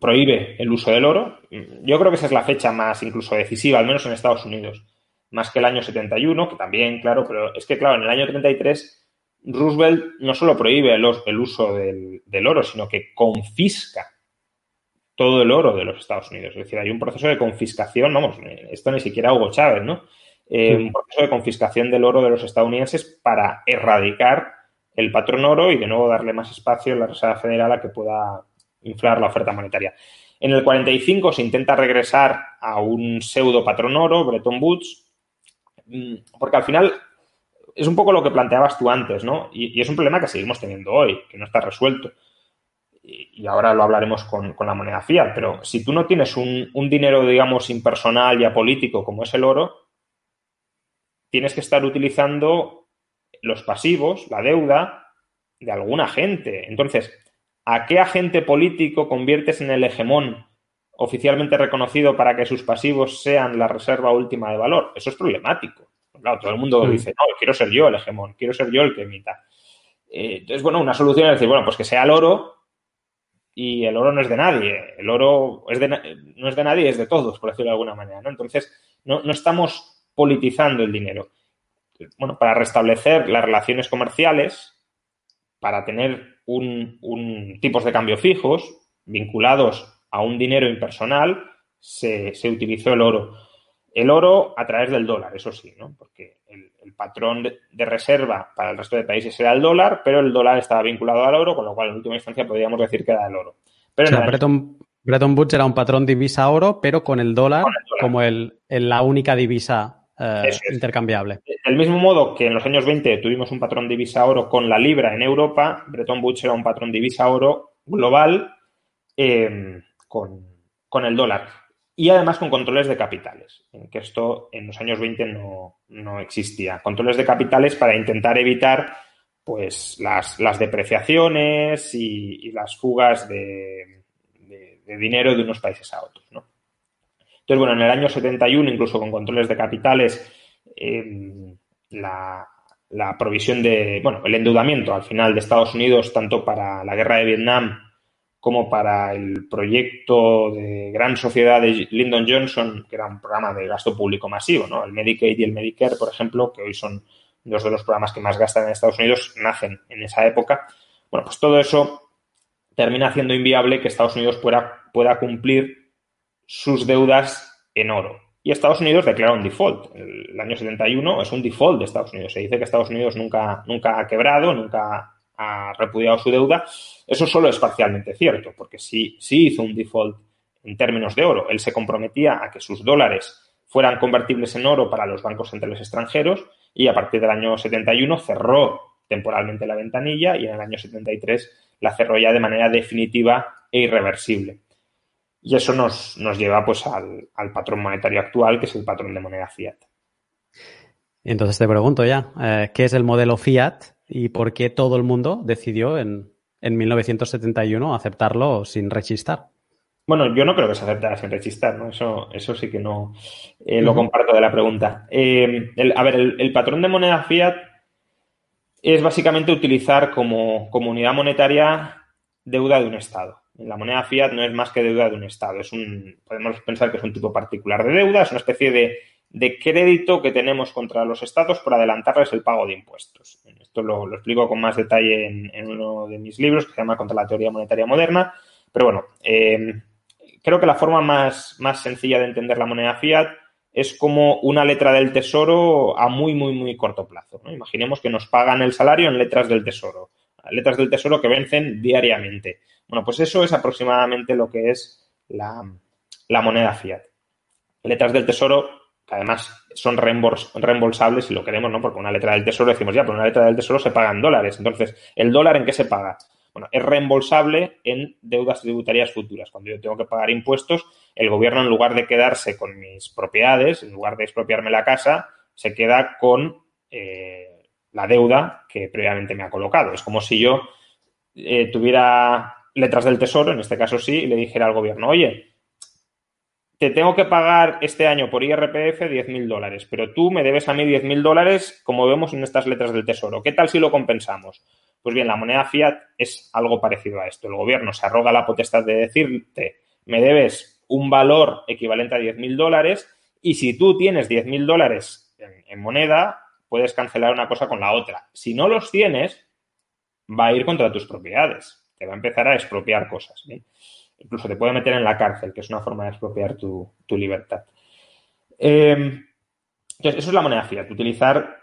prohíbe el uso del oro. Yo creo que esa es la fecha más incluso decisiva, al menos en Estados Unidos, más que el año 71, que también, claro, pero es que, claro, en el año 33 Roosevelt no solo prohíbe el, uso del, oro, sino que confisca todo el oro de los Estados Unidos. Es decir, hay un proceso de confiscación, vamos, esto ni siquiera Hugo Chávez, ¿no? Eh, un proceso de confiscación del oro de los estadounidenses para erradicar el patrón oro y de nuevo darle más espacio en la Reserva Federal a que pueda inflar la oferta monetaria. En el 45 se intenta regresar a un pseudo patrón oro, Bretton Woods, mm, porque al final es un poco lo que planteabas tú antes, ¿no? Y, es un problema que seguimos teniendo hoy, que no está resuelto. Y, ahora lo hablaremos con, la moneda fiat, pero si tú no tienes un, un dinero, digamos, impersonal y apolítico como es el oro, tienes que estar utilizando los pasivos, la deuda de algún agente. Entonces, ¿a qué agente político conviertes en el hegemón oficialmente reconocido para que sus pasivos sean la reserva última de valor? Eso es problemático. Claro, todo el mundo dice, no, quiero ser yo el hegemón, quiero ser yo el que emita. Eh, entonces, bueno, una solución es decir, bueno, pues que sea el oro y el oro no es de nadie. El oro es de, no es de nadie, es de todos, por decirlo de alguna manera. ¿no? Entonces, no, no estamos politizando el dinero bueno, para restablecer las relaciones comerciales, para tener un, tipos de cambio fijos vinculados a un dinero impersonal, se, utilizó el oro. El oro a través del dólar, eso sí, ¿no? Porque el, patrón de, reserva para el resto de países era el dólar, pero el dólar estaba vinculado al oro, con lo cual en última instancia podríamos decir que era el oro. Pero Bretton, Woods era un patrón divisa oro, pero con el dólar, como el, la única divisa eh, intercambiable. Del mismo modo que en los años 20 tuvimos un patrón divisa oro con la libra en Europa, Bretton Woods era un patrón divisa oro global eh, con, el dólar. Y además con controles de capitales, que esto en los años 20 no, existía. Controles de capitales para intentar evitar pues las, depreciaciones y, las fugas de, de, dinero de unos países a otros. ¿no? Entonces, bueno, en el año 71, incluso con controles de capitales, em, la, la provisión de, bueno, el endeudamiento al final de Estados Unidos, tanto para la guerra de Vietnam como para el proyecto de gran sociedad de Lyndon Johnson, que era un programa de gasto público masivo, ¿no? El Medicaid y el Medicare, por ejemplo, que hoy son dos de los programas que más gastan en Estados Unidos, nacen en esa época. Bueno, pues todo eso termina haciendo inviable que Estados Unidos pueda, pueda cumplir sus deudas en oro. Y Estados Unidos declara un default. El, año 71 es un default de Estados Unidos. Se dice que Estados Unidos nunca, nunca ha quebrado, nunca ha repudiado su deuda. Eso solo es parcialmente cierto, porque sí, sí hizo un default en términos de oro. Él se comprometía a que sus dólares fueran convertibles en oro para los bancos centrales extranjeros y a partir del año 71 cerró temporalmente la ventanilla y en el año 73 la cerró ya de manera definitiva e irreversible. Y eso nos, nos lleva pues al, patrón monetario actual, que es el patrón de moneda fiat. Entonces te pregunto ya, eh, ¿qué es el modelo fiat y por qué todo el mundo decidió en, en 1971 aceptarlo sin rechistar? Bueno, yo no creo que se aceptara sin rechistar, ¿no? Eso, eso sí que no eh, lo comparto de la pregunta. Eh, a ver, el, patrón de moneda fiat es básicamente utilizar como, como, unidad monetaria deuda de un Estado. La moneda fiat no es más que deuda de un Estado. Es un, podemos pensar que es un tipo particular de deuda, es una especie de, de crédito que tenemos contra los estados por adelantarles el pago de impuestos. Esto lo, explico con más detalle en, uno de mis libros que se llama Contra la teoría monetaria moderna. Pero bueno, eh, creo que la forma más, más sencilla de entender la moneda fiat es como una letra del tesoro a muy, muy, muy corto plazo. Imaginemos que nos pagan el salario en letras del tesoro, letras del tesoro que vencen diariamente. Bueno, pues eso es aproximadamente lo que es la, moneda fiat. Letras del tesoro que además son reembolsables si lo queremos, ¿no? Porque una letra del tesoro decimos, ya, pero una letra del tesoro se paga en dólares. Entonces, ¿el dólar en qué se paga? Bueno, es reembolsable en deudas tributarias futuras. Cuando yo tengo que pagar impuestos, el gobierno, en lugar de quedarse con mis propiedades, en lugar de expropiarme la casa, se queda con eh, la deuda que previamente me ha colocado. Es como si yo eh, tuviera letras del tesoro, en este caso sí, y le dijera al gobierno, oye, te tengo que pagar este año por IRPF 10.000 dólares, pero tú me debes a mí 10.000 dólares como vemos en estas letras del tesoro. ¿Qué tal si lo compensamos? Pues bien, la moneda fiat es algo parecido a esto. El gobierno se arroga la potestad de decirte, me debes un valor equivalente a 10.000 dólares y si tú tienes 10.000 dólares en, moneda, puedes cancelar una cosa con la otra. Si no los tienes, va a ir contra tus propiedades. Te va a empezar a expropiar cosas. Incluso te puede meter en la cárcel, que es una forma de expropiar tu, libertad. Em, entonces, eso es la moneda fiat, utilizar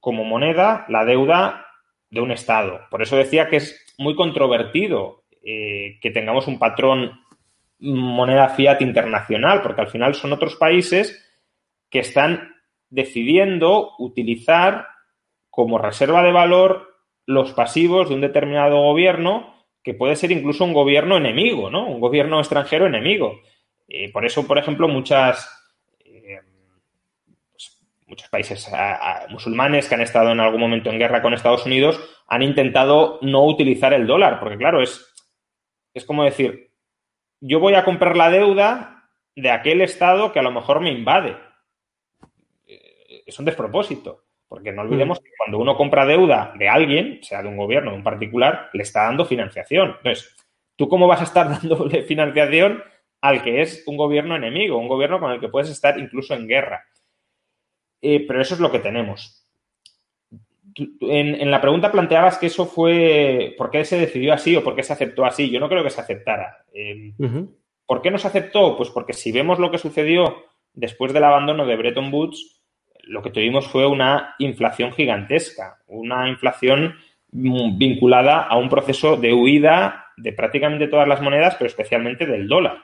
como moneda la deuda de un Estado. Por eso decía que es muy controvertido eh, que tengamos un patrón moneda fiat internacional, porque al final son otros países que están decidiendo utilizar como reserva de valor los pasivos de un determinado gobierno, que puede ser incluso un gobierno enemigo, ¿no? Un gobierno extranjero enemigo. Eh, por eso, por ejemplo, muchas muchos países musulmanes que han estado en algún momento en guerra con Estados Unidos han intentado no utilizar el dólar, porque claro, es, es como decir, yo voy a comprar la deuda de aquel Estado que a lo mejor me invade. Eh, es un despropósito, porque no olvidemos mm. que cuando uno compra deuda de alguien, sea de un gobierno, de un particular, le está dando financiación. Entonces, ¿tú cómo vas a estar dándole financiación al que es un gobierno enemigo, un gobierno con el que puedes estar incluso en guerra? Eh, pero eso es lo que tenemos. En, la pregunta planteabas que eso fue, ¿por qué se decidió así o por qué se aceptó así? Yo no creo que se aceptara. Eh, ¿Por qué no se aceptó? Pues porque si vemos lo que sucedió después del abandono de Bretton Woods, lo que tuvimos fue una inflación gigantesca, una inflación vinculada a un proceso de huida de prácticamente todas las monedas, pero especialmente del dólar.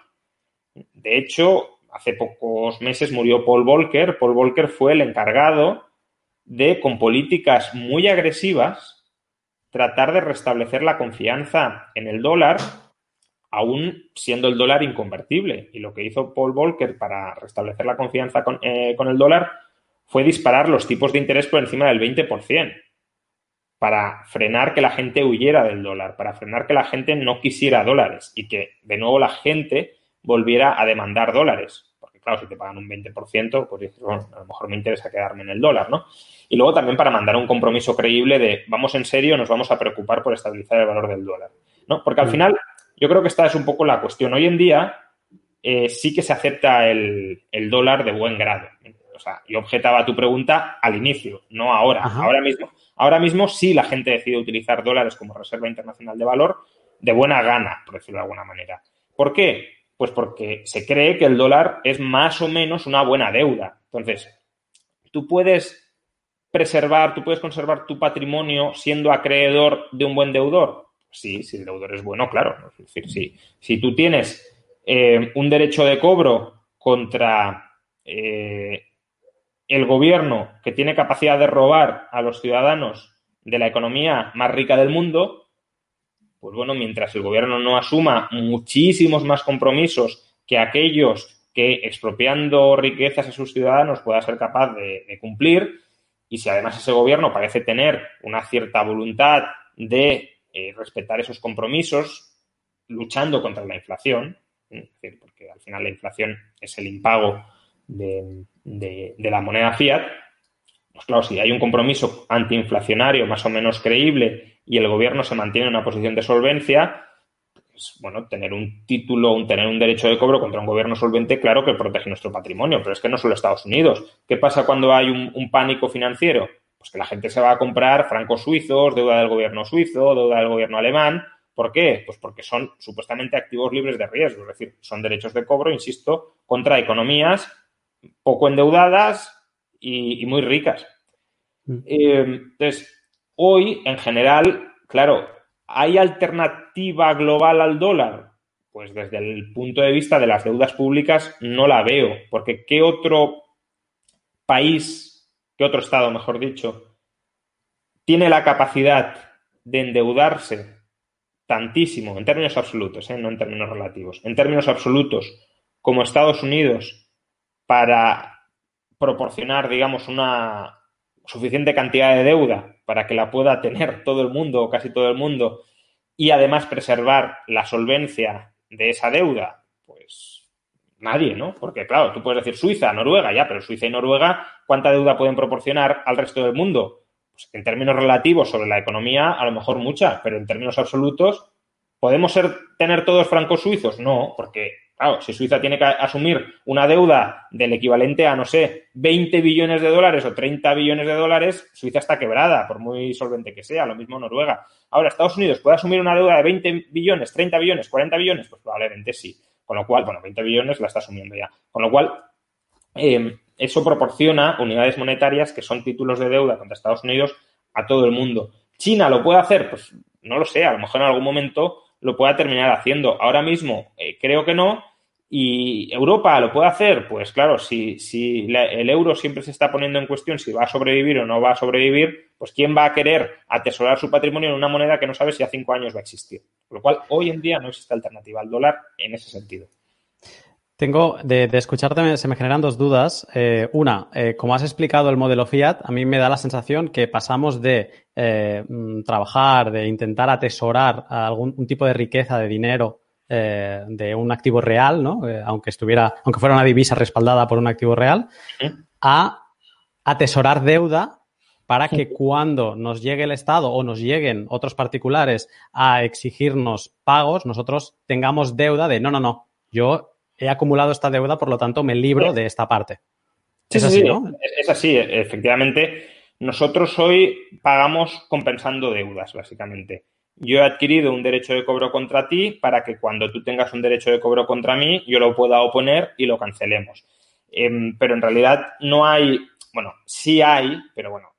De hecho, hace pocos meses murió Paul Volcker. Paul Volcker fue el encargado de, con políticas muy agresivas, tratar de restablecer la confianza en el dólar, aún siendo el dólar inconvertible. Y lo que hizo Paul Volcker para restablecer la confianza con, eh, con el dólar fue disparar los tipos de interés por encima del 20% para frenar que la gente huyera del dólar, para frenar que la gente no quisiera dólares y que de nuevo la gente volviera a demandar dólares claro, si te pagan un 20%, pues dices, bueno, a lo mejor me interesa quedarme en el dólar, ¿no? Y luego también para mandar un compromiso creíble de vamos en serio, nos vamos a preocupar por estabilizar el valor del dólar, ¿no? Porque al mm. final, yo creo que esta es un poco la cuestión. Hoy en día eh, sí que se acepta el, dólar de buen grado. O sea, yo objetaba tu pregunta al inicio, no ahora. Ahora mismo, ahora mismo sí la gente decide utilizar dólares como reserva internacional de valor de buena gana, por decirlo de alguna manera. ¿Por qué? Pues porque se cree que el dólar es más o menos una buena deuda. Entonces, tú puedes preservar, tú puedes conservar tu patrimonio siendo acreedor de un buen deudor. Sí, si el deudor es bueno, claro. Es decir, si, si tú tienes eh, un derecho de cobro contra eh, el gobierno que tiene capacidad de robar a los ciudadanos de la economía más rica del mundo, pues bueno, mientras el gobierno no asuma muchísimos más compromisos que aquellos que expropiando riquezas a sus ciudadanos pueda ser capaz de, cumplir, y si además ese gobierno parece tener una cierta voluntad de eh, respetar esos compromisos, luchando contra la inflación, porque al final la inflación es el impago de, la moneda fiat, pues claro, si hay un compromiso antiinflacionario más o menos creíble y el gobierno se mantiene en una posición de solvencia, pues, bueno, tener un título, un, tener un derecho de cobro contra un gobierno solvente, claro que protege nuestro patrimonio, pero es que no solo Estados Unidos. ¿Qué pasa cuando hay un, pánico financiero? Pues que la gente se va a comprar francos suizos, deuda del gobierno suizo, deuda del gobierno alemán. ¿Por qué? Pues porque son supuestamente activos libres de riesgo, es decir, son derechos de cobro, insisto, contra economías poco endeudadas y, muy ricas. Mm. Eh, entonces, Hoy, en general, claro, ¿hay alternativa global al dólar? Pues desde el punto de vista de las deudas públicas no la veo, porque ¿qué otro país, qué otro Estado, mejor dicho, tiene la capacidad de endeudarse tantísimo, en términos absolutos, ¿eh? no en términos relativos, en términos absolutos, como Estados Unidos, para proporcionar, digamos, una suficiente cantidad de deuda para que la pueda tener todo el mundo o casi todo el mundo y además preservar la solvencia de esa deuda, pues nadie, ¿no? Porque claro, tú puedes decir Suiza, Noruega, ya, pero Suiza y Noruega, ¿cuánta deuda pueden proporcionar al resto del mundo? Pues en términos relativos sobre la economía, a lo mejor mucha, pero en términos absolutos, ¿podemos ser, tener todos francos suizos? No, porque Claro, si Suiza tiene que asumir una deuda del equivalente a, no sé, 20 billones de dólares o 30 billones de dólares, Suiza está quebrada, por muy solvente que sea, lo mismo Noruega. Ahora, Estados Unidos puede asumir una deuda de 20 billones, 30 billones, 40 billones, pues probablemente sí. Con lo cual, bueno, 20 billones la está asumiendo ya. Con lo cual, em, eso proporciona unidades monetarias que son títulos de deuda contra Estados Unidos a todo el mundo. ¿China lo puede hacer? Pues no lo sé, a lo mejor en algún momento lo pueda terminar haciendo. Ahora mismo eh, creo que no. ¿Y Europa lo puede hacer? Pues claro, si, si el euro siempre se está poniendo en cuestión si va a sobrevivir o no va a sobrevivir, pues ¿quién va a querer atesorar su patrimonio en una moneda que no sabe si a cinco años va a existir? Con lo cual, hoy en día no existe alternativa al dólar en ese sentido. Tengo, de, escucharte se me generan dos dudas. Eh, una, eh, como has explicado el modelo Fiat, a mí me da la sensación que pasamos de eh, mm, trabajar, de intentar atesorar algún un tipo de riqueza, de dinero, de un activo real, ¿no? aunque estuviera, aunque fuera una divisa respaldada por un activo real, a atesorar deuda para que cuando nos llegue el Estado o nos lleguen otros particulares a exigirnos pagos, nosotros tengamos deuda de no, no, no, yo he acumulado esta deuda, por lo tanto me libro de esta parte. es así, ¿no? Es así, efectivamente. Nosotros hoy pagamos compensando deudas, básicamente. Yo he adquirido un derecho de cobro contra ti para que cuando tú tengas un derecho de cobro contra mí, yo lo pueda oponer y lo cancelemos. Em, pero en realidad no hay, bueno, sí hay, pero bueno,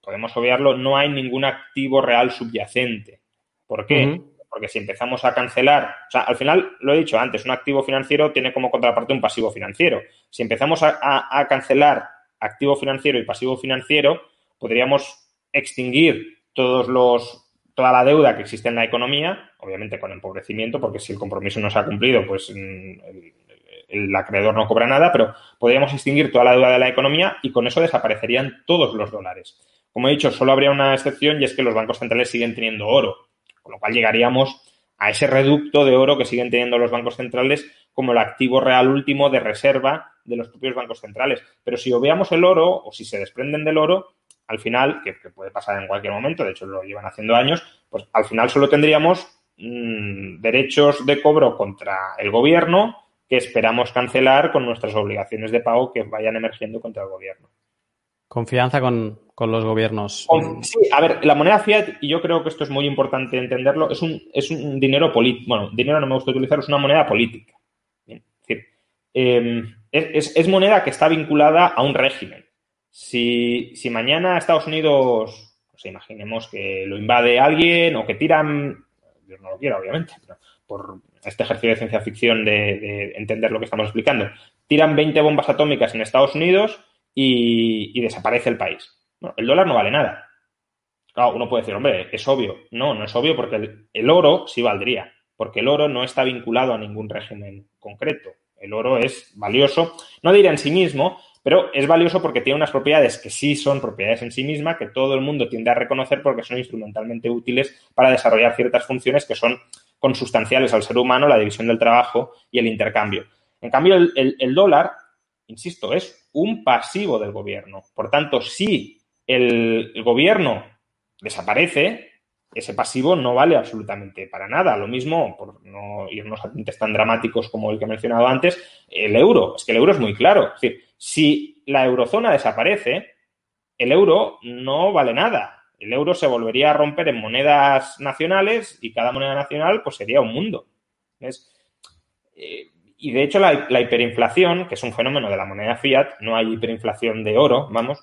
podemos obviarlo, no hay ningún activo real subyacente. ¿Por qué? Porque si empezamos a cancelar, o sea, al final, lo he dicho antes, un activo financiero tiene como contraparte un pasivo financiero. Si empezamos a, cancelar activo financiero y pasivo financiero, podríamos extinguir todos los, toda la deuda que existe en la economía, obviamente con empobrecimiento, porque si el compromiso no se ha cumplido, pues mm, el, acreedor no cobra nada, pero podríamos extinguir toda la deuda de la economía y con eso desaparecerían todos los dólares. Como he dicho, solo habría una excepción y es que los bancos centrales siguen teniendo oro. Con lo cual llegaríamos a ese reducto de oro que siguen teniendo los bancos centrales como el activo real último de reserva de los propios bancos centrales. Pero si obviamos el oro o si se desprenden del oro, al final, que, puede pasar en cualquier momento, de hecho lo llevan haciendo años, pues al final solo tendríamos mm, derechos de cobro contra el gobierno que esperamos cancelar con nuestras obligaciones de pago que vayan emergiendo contra el gobierno. Confianza con, los gobiernos. Sí, a ver, la moneda fiat, y yo creo que esto es muy importante entenderlo, es un, es un dinero político. Bueno, dinero no me gusta utilizar, es una moneda política. Es em, es, moneda que está vinculada a un régimen. Si, si mañana Estados Unidos, pues imaginemos que lo invade alguien o que tiran, Dios no lo quiera, obviamente, pero por este ejercicio de ciencia ficción de, entender lo que estamos explicando, tiran 20 bombas atómicas en Estados Unidos y, desaparece el país. el dólar no vale nada. Claro, uno puede decir, hombre, es obvio. No, no es obvio porque el, oro sí valdría, porque el oro no está vinculado a ningún régimen concreto. El oro es valioso, no diré en sí mismo, pero es valioso porque tiene unas propiedades que sí son propiedades en sí misma, que todo el mundo tiende a reconocer porque son instrumentalmente útiles para desarrollar ciertas funciones que son consustanciales al ser humano, la división del trabajo y el intercambio. En cambio, el, dólar, insisto, es un pasivo del gobierno. Por tanto, si el, gobierno desaparece, ese pasivo no vale absolutamente para nada. Lo mismo, por no irnos a tintes tan dramáticos como el que he mencionado antes, el euro. Es que el euro es muy claro. Es decir, si la eurozona desaparece, el euro no vale nada el euro se volvería a romper en monedas nacionales y cada moneda nacional pues sería un mundo. Eh, y de hecho la, la, hiperinflación, que es un fenómeno de la moneda fiat, no hay hiperinflación de oro, vamos,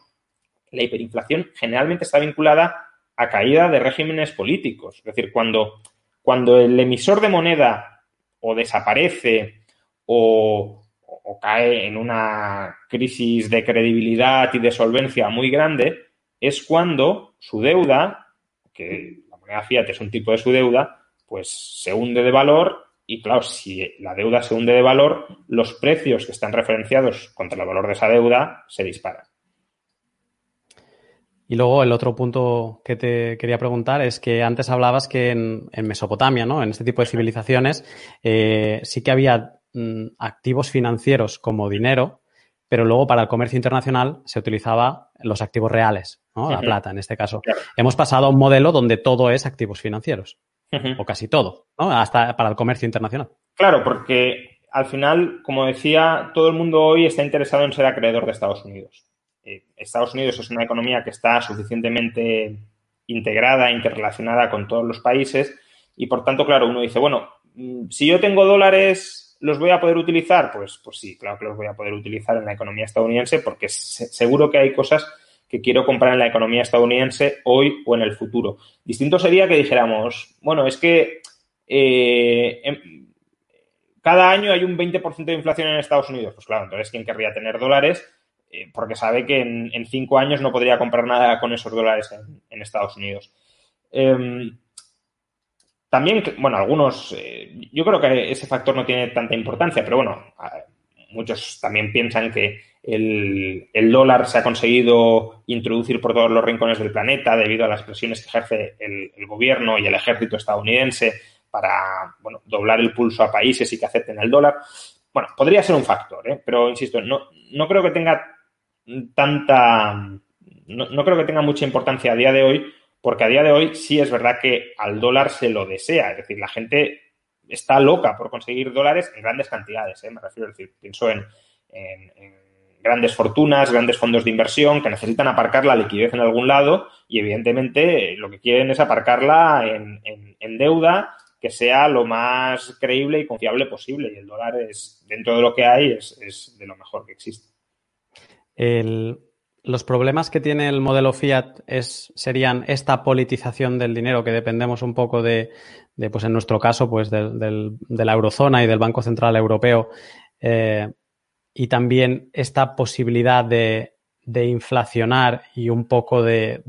la hiperinflación generalmente está vinculada a caída de regímenes políticos. Es decir, cuando, cuando el emisor de moneda o desaparece o, o cae en una crisis de credibilidad y de solvencia muy grande, es cuando su deuda, que la moneda fiat es un tipo de su deuda, pues se hunde de valor y claro, si la deuda se hunde de valor, los precios que están referenciados contra el valor de esa deuda se disparan. Y luego el otro punto que te quería preguntar es que antes hablabas que en, Mesopotamia, ¿no? En este tipo de civilizaciones, eh, sí que había mm, activos financieros como dinero, pero luego para el comercio internacional se utilizaba los activos reales, ¿no? La plata en este caso. Hemos pasado a un modelo donde todo es activos financieros, o casi todo, ¿no? Hasta para el comercio internacional. Claro, porque al final, como decía, todo el mundo hoy está interesado en ser acreedor de Estados Unidos. Eh, Estados Unidos es una economía que está suficientemente integrada, interrelacionada con todos los países y por tanto, claro, uno dice, bueno, mm, si yo tengo dólares ¿Los voy a poder utilizar? Pues, pues sí, claro que los voy a poder utilizar en la economía estadounidense porque seguro que hay cosas que quiero comprar en la economía estadounidense hoy o en el futuro. Distinto sería que dijéramos, bueno, es que eh, em, cada año hay un 20% de inflación en Estados Unidos. Pues claro, entonces, ¿quién querría tener dólares? Eh, porque sabe que en, cinco años no podría comprar nada con esos dólares en, Estados Unidos. Em, también, bueno, algunos, eh, yo creo que ese factor no tiene tanta importancia, pero bueno, muchos también piensan que el, dólar se ha conseguido introducir por todos los rincones del planeta debido a las presiones que ejerce el, gobierno y el ejército estadounidense para, bueno, doblar el pulso a países y que acepten el dólar. Bueno, podría ser un factor, ¿eh? pero insisto, no, no creo que tenga tanta, no creo que tenga mucha importancia a día de hoy porque a día de hoy sí es verdad que al dólar se lo desea, es decir, la gente está loca por conseguir dólares en grandes cantidades, ¿eh? me refiero, a decir, pienso en, grandes fortunas, grandes fondos de inversión que necesitan aparcar la liquidez en algún lado y evidentemente lo que quieren es aparcarla en, deuda que sea lo más creíble y confiable posible y el dólar es, dentro de lo que hay, es, de lo mejor que existe. El, los problemas que tiene el modelo Fiat es, serían esta politización del dinero que dependemos un poco de, pues en nuestro caso, pues de la eurozona y del Banco Central Europeo eh, y también esta posibilidad de, inflacionar y un poco de,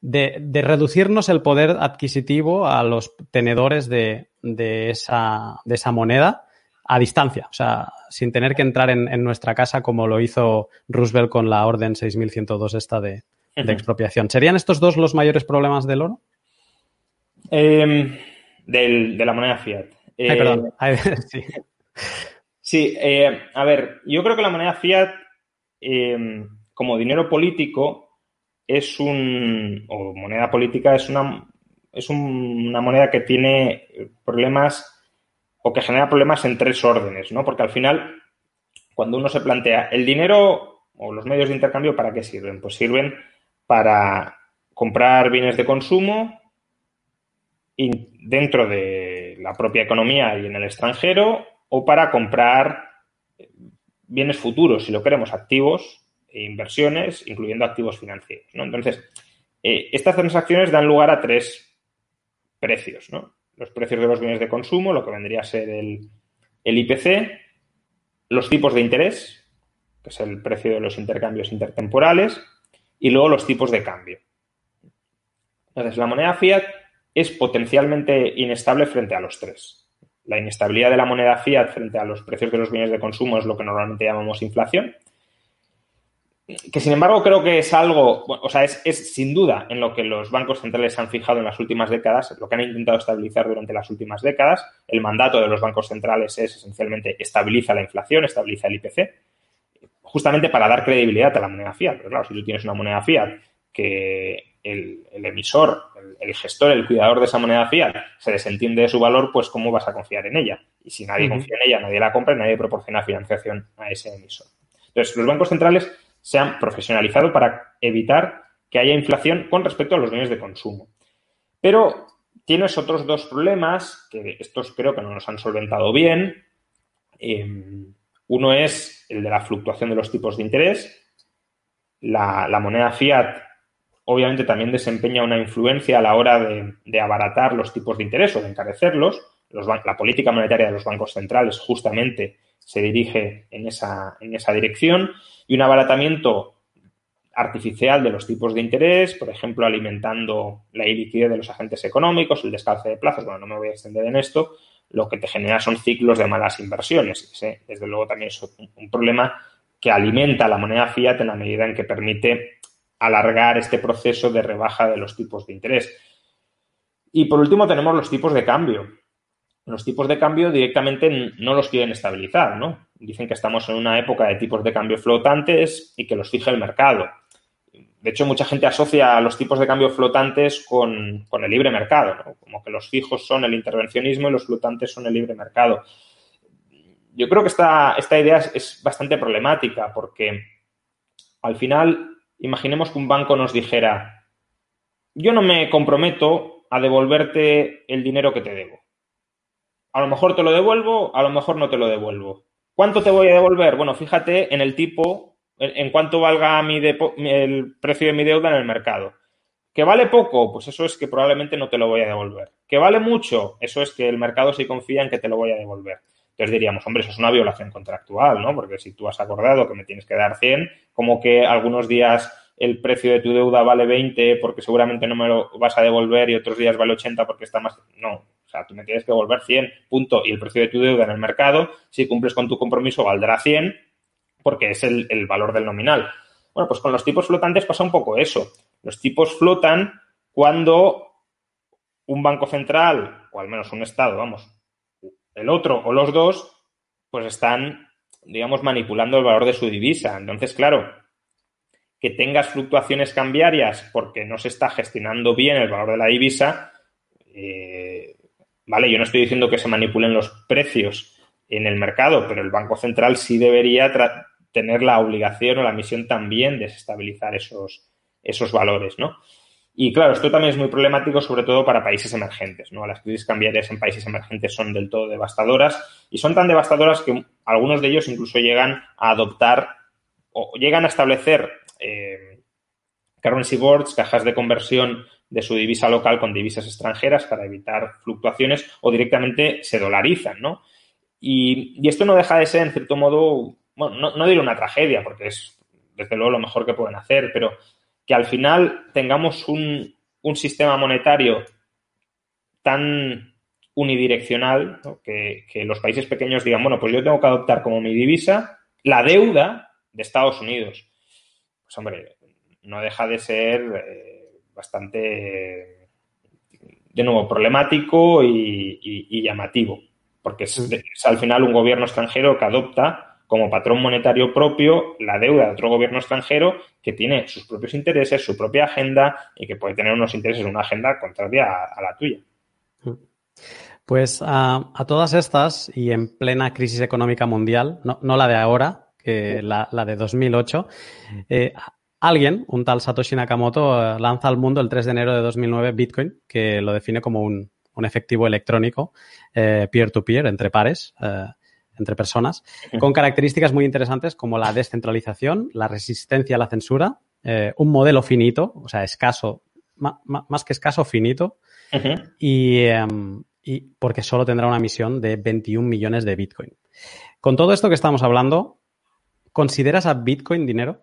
de, reducirnos el poder adquisitivo a los tenedores de, esa, de esa moneda a distancia, o sea, sin tener que entrar en, nuestra casa como lo hizo Roosevelt con la Orden 6102 esta de, expropiación. ¿Serían estos dos los mayores problemas del oro? Em, de la moneda fiat. Ay, perdón. Eh, sí. Sí, eh, a ver, yo creo que la moneda fiat, em, como dinero político, es un. o moneda política, es una, es una moneda que tiene problemas o que genera problemas en tres órdenes, ¿no? Porque al final, cuando uno se plantea el dinero o los medios de intercambio, ¿para qué sirven? Pues sirven para comprar bienes de consumo dentro de la propia economía y en el extranjero o para comprar bienes futuros, si lo queremos, activos e inversiones, incluyendo activos financieros. Entonces, eh, estas transacciones dan lugar a tres precios. Los precios de los bienes de consumo, lo que vendría a ser el, el IPC, los tipos de interés, que es el precio de los intercambios intertemporales, y luego los tipos de cambio. Entonces, la moneda fiat es potencialmente inestable frente a los tres. La inestabilidad de la moneda fiat frente a los precios de los bienes de consumo es lo que normalmente llamamos inflación. Que sin embargo creo que es algo, o sea, es, es, sin duda en lo que los bancos centrales han fijado en las últimas décadas, lo que han intentado estabilizar durante las últimas décadas. El mandato de los bancos centrales es esencialmente estabiliza la inflación, estabiliza el IPC, justamente para dar credibilidad a la moneda fiat. Pero claro, si tú tienes una moneda fiat que el, emisor, el, gestor, el cuidador de esa moneda fiat se desentiende de su valor, pues ¿cómo vas a confiar en ella? Y si nadie confía en ella, nadie la compra y nadie proporciona financiación a ese emisor. Entonces, los bancos centrales se han profesionalizado para evitar que haya inflación con respecto a los bienes de consumo. Pero tienes otros dos problemas, que estos creo que no nos han solventado bien. Em, uno es el de la fluctuación de los tipos de interés. la moneda fiat obviamente también desempeña una influencia a la hora de, abaratar los tipos de interés o de encarecerlos. la política monetaria de los bancos centrales justamente se dirige en esa, en esa dirección y un abaratamiento artificial de los tipos de interés, por ejemplo, alimentando la iliquidez de los agentes económicos, el descalce de plazos, bueno, no me voy a extender en esto, lo que te genera son ciclos de malas inversiones. Desde luego también es un problema que alimenta la moneda fiat en la medida en que permite alargar este proceso de rebaja de los tipos de interés. Y por último tenemos los tipos de cambio. Los tipos de cambio directamente no los quieren estabilizar, ¿no? Dicen que estamos en una época de tipos de cambio flotantes y que los fije el mercado. De hecho, mucha gente asocia los tipos de cambio flotantes con, el libre mercado, ¿no? como que los fijos son el intervencionismo y los flotantes son el libre mercado. Yo creo que esta, esta idea es bastante problemática porque al final imaginemos que un banco nos dijera, yo no me comprometo a devolverte el dinero que te debo. A lo mejor te lo devuelvo, a lo mejor no te lo devuelvo. ¿Cuánto te voy a devolver? Bueno, fíjate en el tipo, en, cuánto valga mi el precio de mi deuda en el mercado. ¿Que vale poco? Pues eso es que probablemente no te lo voy a devolver. ¿Que vale mucho? Eso es que el mercado sí confía en que te lo voy a devolver. Entonces diríamos, hombre, eso es una violación contractual, ¿no? Porque si tú has acordado que me tienes que dar 100, como que algunos días el precio de tu deuda vale 20 porque seguramente no me lo vas a devolver y otros días vale 80 porque está más... No, o sea, tú me tienes que devolver 100, punto. Y el precio de tu deuda en el mercado, si cumples con tu compromiso, valdrá 100 porque es el, el valor del nominal. Bueno, pues con los tipos flotantes pasa un poco eso. Los tipos flotan cuando un banco central, o al menos un Estado, vamos, el otro o los dos, pues están, digamos, manipulando el valor de su divisa. Entonces, claro, que tengas fluctuaciones cambiarias porque no se está gestionando bien el valor de la divisa, eh, vale, yo no estoy diciendo que se manipulen los precios en el mercado, pero el Banco Central sí debería tener la obligación o la misión también de desestabilizar esos, esos valores, ¿no? Y claro, esto también es muy problemático, sobre todo para países emergentes. ¿no? Las crisis cambiarias en países emergentes son del todo devastadoras y son tan devastadoras que algunos de ellos incluso llegan a adoptar o llegan a establecer eh, currency boards, cajas de conversión de su divisa local con divisas extranjeras para evitar fluctuaciones o directamente se dolarizan, ¿no? Y, esto no deja de ser, en cierto modo, bueno, no, no diré una tragedia, porque es desde luego lo mejor que pueden hacer, pero que al final tengamos un, sistema monetario tan unidireccional que, los países pequeños digan, bueno, pues yo tengo que adoptar como mi divisa la deuda de Estados Unidos. Pues hombre, no deja de ser eh, bastante, de nuevo, problemático y, llamativo. porque es, al final un gobierno extranjero que adopta como patrón monetario propio la deuda de otro gobierno extranjero que tiene sus propios intereses, su propia agenda y que puede tener unos intereses, una agenda contraria a, la tuya. Pues a, todas estas y en plena crisis económica mundial, no, la de ahora, que la, de 2008, eh, alguien, un tal Satoshi Nakamoto, eh, lanza al mundo el 3 de enero de 2009 Bitcoin, que lo define como un, efectivo electrónico eh, peer-to-peer, entre pares entre personas, con características muy interesantes como la descentralización, la resistencia a la censura, eh, un modelo finito, o sea, escaso, más que escaso, finito, em, y, porque solo tendrá una emisión de 21 millones de Bitcoin. Con todo esto que estamos hablando, ¿consideras a Bitcoin dinero?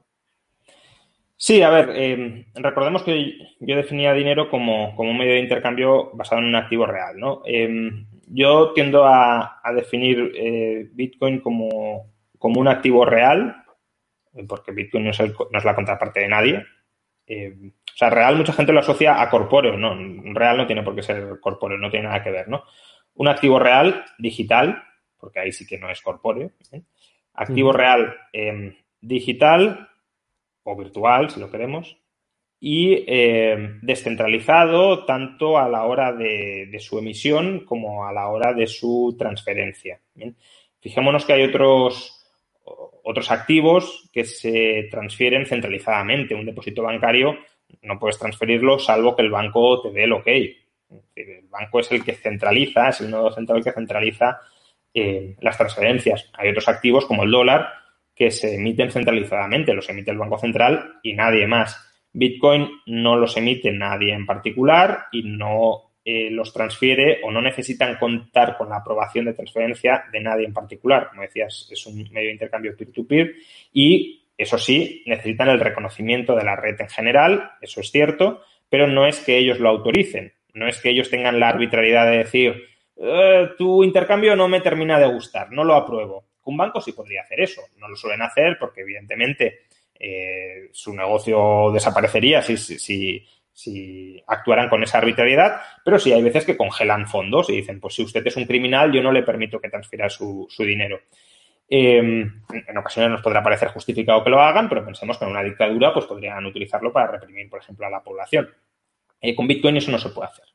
Sí, a ver, em, recordemos que yo definía dinero como, como, un medio de intercambio basado en un activo real, ¿no? Yo tiendo a, definir eh, Bitcoin como, un activo real, porque Bitcoin no es, la contraparte de nadie. Eh, o sea, real mucha gente lo asocia a corpóreo, no, real no tiene por qué ser corpóreo, no tiene nada que ver, ¿no? Un activo real digital, porque ahí sí que no es corpóreo. ¿eh? Activo real digital o virtual, si lo queremos, y eh, descentralizado tanto a la hora de, su emisión como a la hora de su transferencia. Fijémonos que hay otros, otros activos que se transfieren centralizadamente. Un depósito bancario no puedes transferirlo salvo que el banco te dé el ok. El banco es el que centraliza, es el nodo central que centraliza eh, las transferencias. Hay otros activos como el dólar que se emiten centralizadamente, los emite el Banco Central y nadie más. Bitcoin no los emite nadie en particular y no eh, los transfiere o no necesitan contar con la aprobación de transferencia de nadie en particular. Como decías, es un medio de intercambio peer-to-peer y, eso sí, necesitan el reconocimiento de la red en general, eso es cierto, pero no es que ellos lo autoricen, no es que ellos tengan la arbitrariedad de decir, eh, tu intercambio no me termina de gustar, no lo apruebo. Un banco sí podría hacer eso, no lo suelen hacer porque evidentemente eh, su negocio desaparecería si, si, actuaran con esa arbitrariedad, pero sí hay veces que congelan fondos y dicen, pues si usted es un criminal, yo no le permito que transfiera su, dinero. Em, en ocasiones nos podrá parecer justificado que lo hagan, pero pensemos que en una dictadura pues podrían utilizarlo para reprimir, por ejemplo, a la población. Eh, con Bitcoin eso no se puede hacer.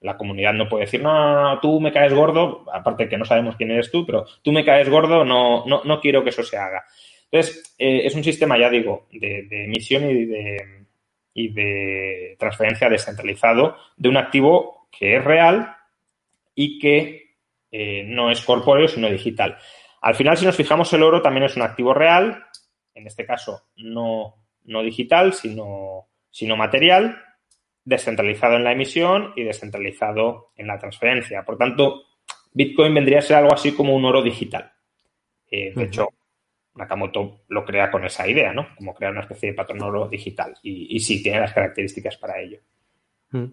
La comunidad no puede decir, no, tú me caes gordo, aparte que no sabemos quién eres tú, pero tú me caes gordo, no, no, no quiero que eso se haga. Entonces, eh, es un sistema, ya digo, de, emisión y de, y de transferencia descentralizado de un activo que es real y que eh, no es corpóreo, sino digital. Al final, si nos fijamos, el oro también es un activo real, en este caso no, no digital, sino, sino material, descentralizado en la emisión y descentralizado en la transferencia. Por tanto, Bitcoin vendría a ser algo así como un oro digital. Eh, de hecho, Nakamoto lo crea con esa idea, ¿no? Como crear una especie de patrón oro digital. Y, sí, tiene las características para ello. Mm.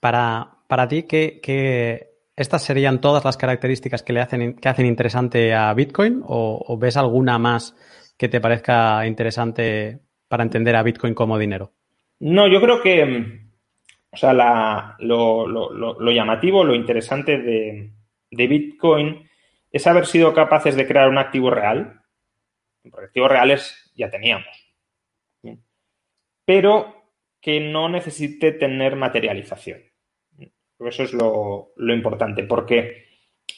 Para, para ti, ¿qué, estas serían todas las características que le hacen, que hacen interesante a Bitcoin? ¿O, ves alguna más que te parezca interesante para entender a Bitcoin como dinero? No, yo creo que o sea, lo, llamativo, lo interesante de, de Bitcoin es haber sido capaces de crear un activo real activos reales ya teníamos. Pero que no necesite tener materialización. Eso es lo, importante, porque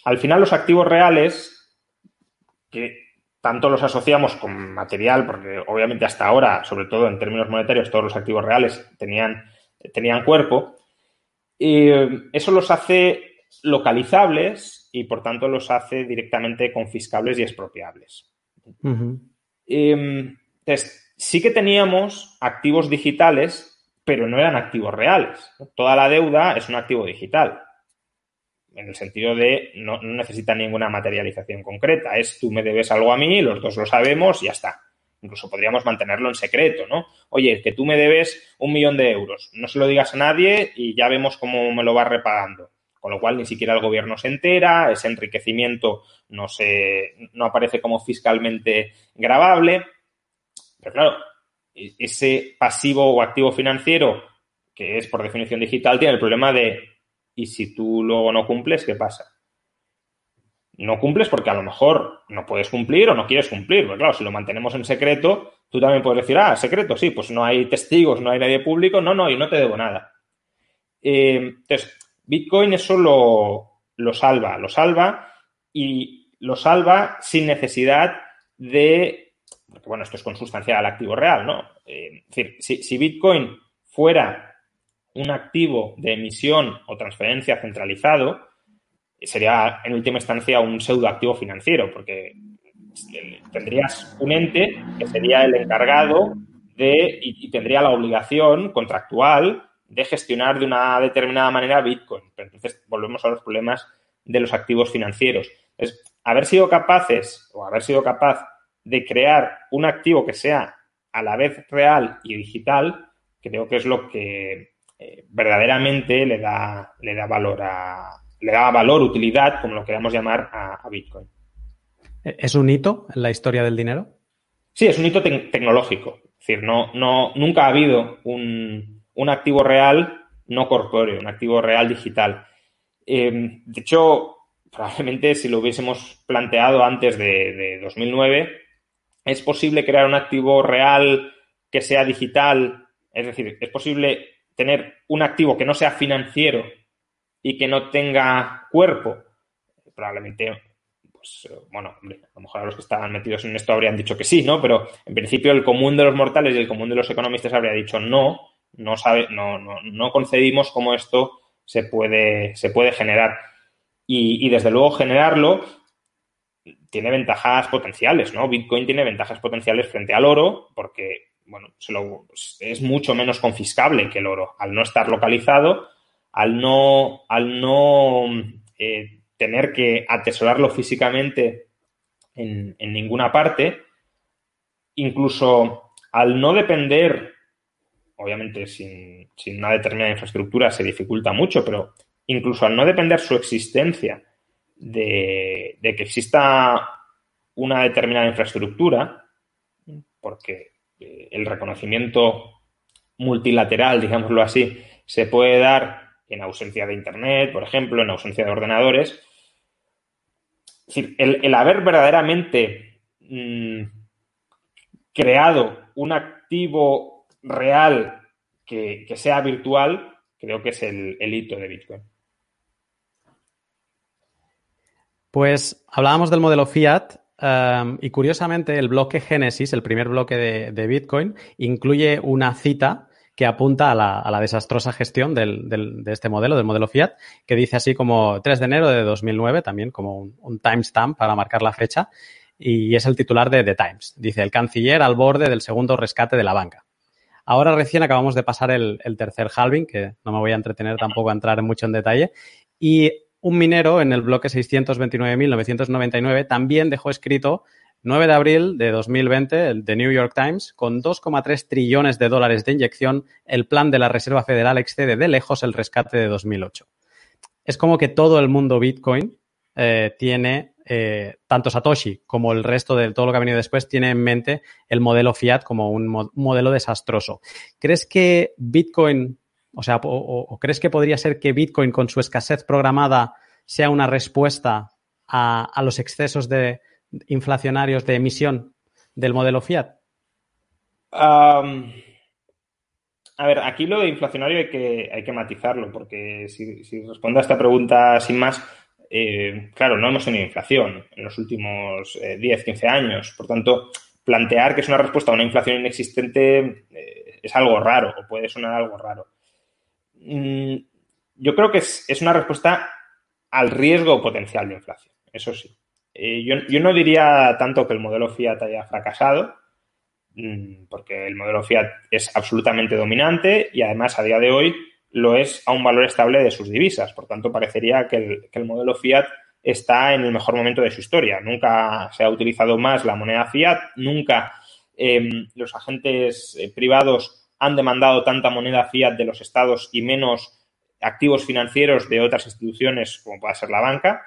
al final los activos reales, que tanto los asociamos con material, porque obviamente hasta ahora, sobre todo en términos monetarios, todos los activos reales tenían, tenían cuerpo, eso los hace localizables y por tanto los hace directamente confiscables y expropiables. Em, entonces, sí que teníamos activos digitales, pero no eran activos reales. Toda la deuda es un activo digital, en el sentido de no, necesita ninguna materialización concreta. Es tú me debes algo a mí, los dos lo sabemos y ya está. Incluso podríamos mantenerlo en secreto, ¿no? Oye, que tú me debes un millón de euros, no se lo digas a nadie y ya vemos cómo me lo vas repagando con lo cual ni siquiera el gobierno se entera, ese enriquecimiento no, se, no aparece como fiscalmente grabable. Pero claro, e-, ese pasivo o activo financiero, que es por definición digital, tiene el problema de, ¿y si tú luego no cumples, qué pasa? no cumples porque a lo mejor no puedes cumplir o no quieres cumplir. Porque claro, si lo mantenemos en secreto, tú también puedes decir, ah, secreto, sí, pues no hay testigos, no hay nadie público, no, no, y no te debo nada. Eh, entonces, Bitcoin eso lo, salva, lo salva y lo salva sin necesidad de, porque bueno, esto es consustancial al activo real, ¿no? Eh, es decir, si, si Bitcoin fuera un activo de emisión o transferencia centralizado, sería en última instancia un pseudoactivo financiero, porque tendrías un ente que sería el encargado de y, tendría la obligación contractual de gestionar de una determinada manera Bitcoin. Pero entonces volvemos a los problemas de los activos financieros. Es haber sido capaces o haber sido capaz de crear un activo que sea a la vez real y digital, creo que es lo que eh, verdaderamente le da, le da valor a, le da valor, utilidad, como lo queramos llamar, a, Bitcoin. ¿Es un hito en la historia del dinero? Sí, es un hito tecnológico. Es decir, no, no, nunca ha habido un, activo real no corpóreo, un activo real digital. Eh, de hecho, probablemente si lo hubiésemos planteado antes de, de 2009, es posible crear un activo real que sea digital, es decir, es posible tener un activo que no sea financiero y que no tenga cuerpo, probablemente, pues, bueno, hombre, a lo mejor a los que estaban metidos en esto habrían dicho que sí, ¿no? Pero en principio el común de los mortales y el común de los economistas habría dicho no, no sabe, no, no, no concedimos cómo esto se puede, se puede generar. Y, desde luego generarlo tiene ventajas potenciales, ¿no? Bitcoin tiene ventajas potenciales frente al oro porque, bueno, es mucho menos confiscable que el oro al no estar localizado al no, al no eh, tener que atesorarlo físicamente en, ninguna parte, incluso al no depender, obviamente sin, una determinada infraestructura se dificulta mucho, pero incluso al no depender su existencia de, de que exista una determinada infraestructura, porque eh, el reconocimiento multilateral, digámoslo así, se puede dar en ausencia de Internet, por ejemplo, en ausencia de ordenadores. Es decir, el, haber verdaderamente mm, creado un activo real que, sea virtual, creo que es el, hito de Bitcoin. Pues hablábamos del modelo fiat um, y curiosamente el bloque Génesis, el primer bloque de, Bitcoin, incluye una cita que apunta a la, desastrosa gestión de este modelo, del modelo Fiat, que dice así como 3 de enero de 2009, también como un, timestamp para marcar la fecha, y es el titular de The Times. Dice, el canciller al borde del segundo rescate de la banca. Ahora recién acabamos de pasar el, el tercer halving, que no me voy a entretener tampoco a entrar en mucho en detalle, y un minero en el bloque 629.999 también dejó escrito 9 de abril de 2020, el The New York Times, con 2,3 trillones de dólares de inyección, el plan de la Reserva Federal excede de lejos el rescate de 2008. Es como que todo el mundo Bitcoin eh, tiene, eh, tanto Satoshi como el resto de todo lo que ha venido después, tiene en mente el modelo fiat como un modelo desastroso. ¿Crees que Bitcoin, o sea, o, crees que podría ser que Bitcoin con su escasez programada sea una respuesta a los excesos de, inflacionarios de emisión del modelo Fiat? a ver, aquí lo de inflacionario hay que, hay que matizarlo, porque si, respondo a esta pregunta sin más, eh, claro, no hemos tenido inflación en los últimos 10, eh, 15 años. Por tanto, plantear que es una respuesta a una inflación inexistente eh, es algo raro, o puede sonar algo raro. Mm, yo creo que es, es, una respuesta al riesgo potencial de inflación, eso sí. Eh, yo, no diría tanto que el modelo Fiat haya fracasado, mm, porque el modelo Fiat es absolutamente dominante y además a día de hoy lo es a un valor estable de sus divisas. Por tanto, parecería que el, modelo Fiat está en el mejor momento de su historia. Nunca se ha utilizado más la moneda Fiat, nunca em, los agentes eh, privados han demandado tanta moneda Fiat de los estados y menos activos financieros de otras instituciones como pueda ser la banca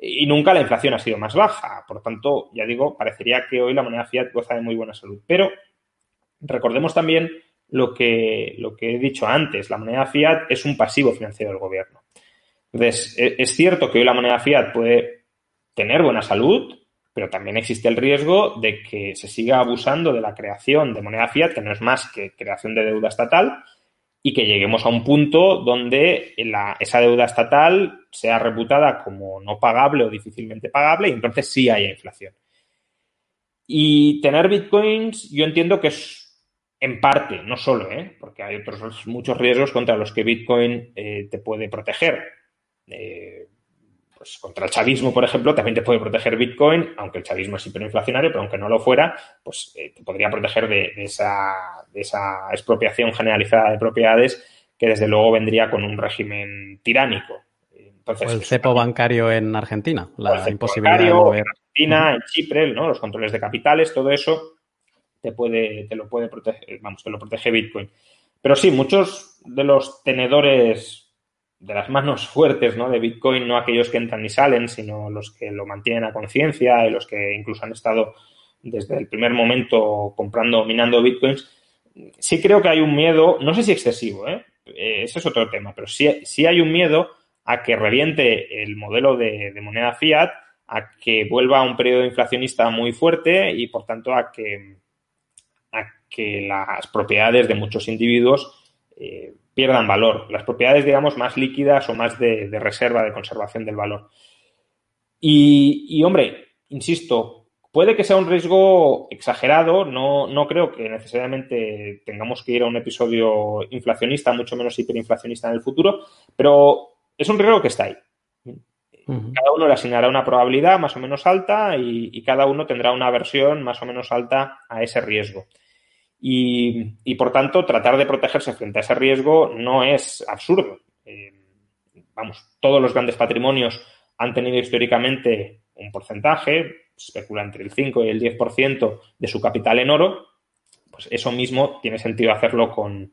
y nunca la inflación ha sido más baja. Por tanto, ya digo, parecería que hoy la moneda fiat goza de muy buena salud. Pero recordemos también lo que, lo que he dicho antes, la moneda fiat es un pasivo financiero del gobierno. Entonces, e, es cierto que hoy la moneda fiat puede tener buena salud, pero también existe el riesgo de que se siga abusando de la creación de moneda fiat, que no es más que creación de deuda estatal, y que lleguemos a un punto donde esa deuda estatal sea reputada como no pagable o difícilmente pagable y entonces sí haya inflación. Y tener bitcoins yo entiendo que es en parte, no solo, ¿eh? porque hay otros muchos riesgos contra los que Bitcoin eh, te puede proteger. Eh, pues contra el chavismo, por ejemplo, también te puede proteger Bitcoin, aunque el chavismo es hiperinflacionario, pero aunque no lo fuera, pues te podría proteger de, esa, de, esa, expropiación generalizada de propiedades que desde luego vendría con un régimen tiránico. Entonces, o el cepo bancario en Argentina, la imposibilidad de mover. En Argentina, en Chipre, ¿no? los controles de capitales, todo eso te puede, te lo puede proteger, vamos, te lo protege Bitcoin. Pero sí, muchos de los tenedores de las manos fuertes ¿no? de Bitcoin, no aquellos que entran y salen, sino los que lo mantienen a conciencia y los que incluso han estado desde el primer momento comprando, minando Bitcoins, sí creo que hay un miedo, no sé si excesivo, ¿eh? eh ese es otro tema, pero sí, sí hay un miedo a que reviente el modelo de, moneda fiat, a que vuelva a un periodo inflacionista muy fuerte y, por tanto, a que que las propiedades de muchos individuos eh, pierdan valor. Las propiedades, digamos, más líquidas o más de, reserva, de conservación del valor. Y, hombre, insisto, puede que sea un riesgo exagerado, no, no creo que necesariamente tengamos que ir a un episodio inflacionista, mucho menos hiperinflacionista en el futuro, pero es un riesgo que está ahí. Cada uno le asignará una probabilidad más o menos alta y, cada uno tendrá una versión más o menos alta a ese riesgo. Y, por tanto, tratar de protegerse frente a ese riesgo no es absurdo. Eh, vamos, todos los grandes patrimonios han tenido históricamente un porcentaje, especula entre el 5 y el 10% de su capital en oro, pues eso mismo tiene sentido hacerlo con,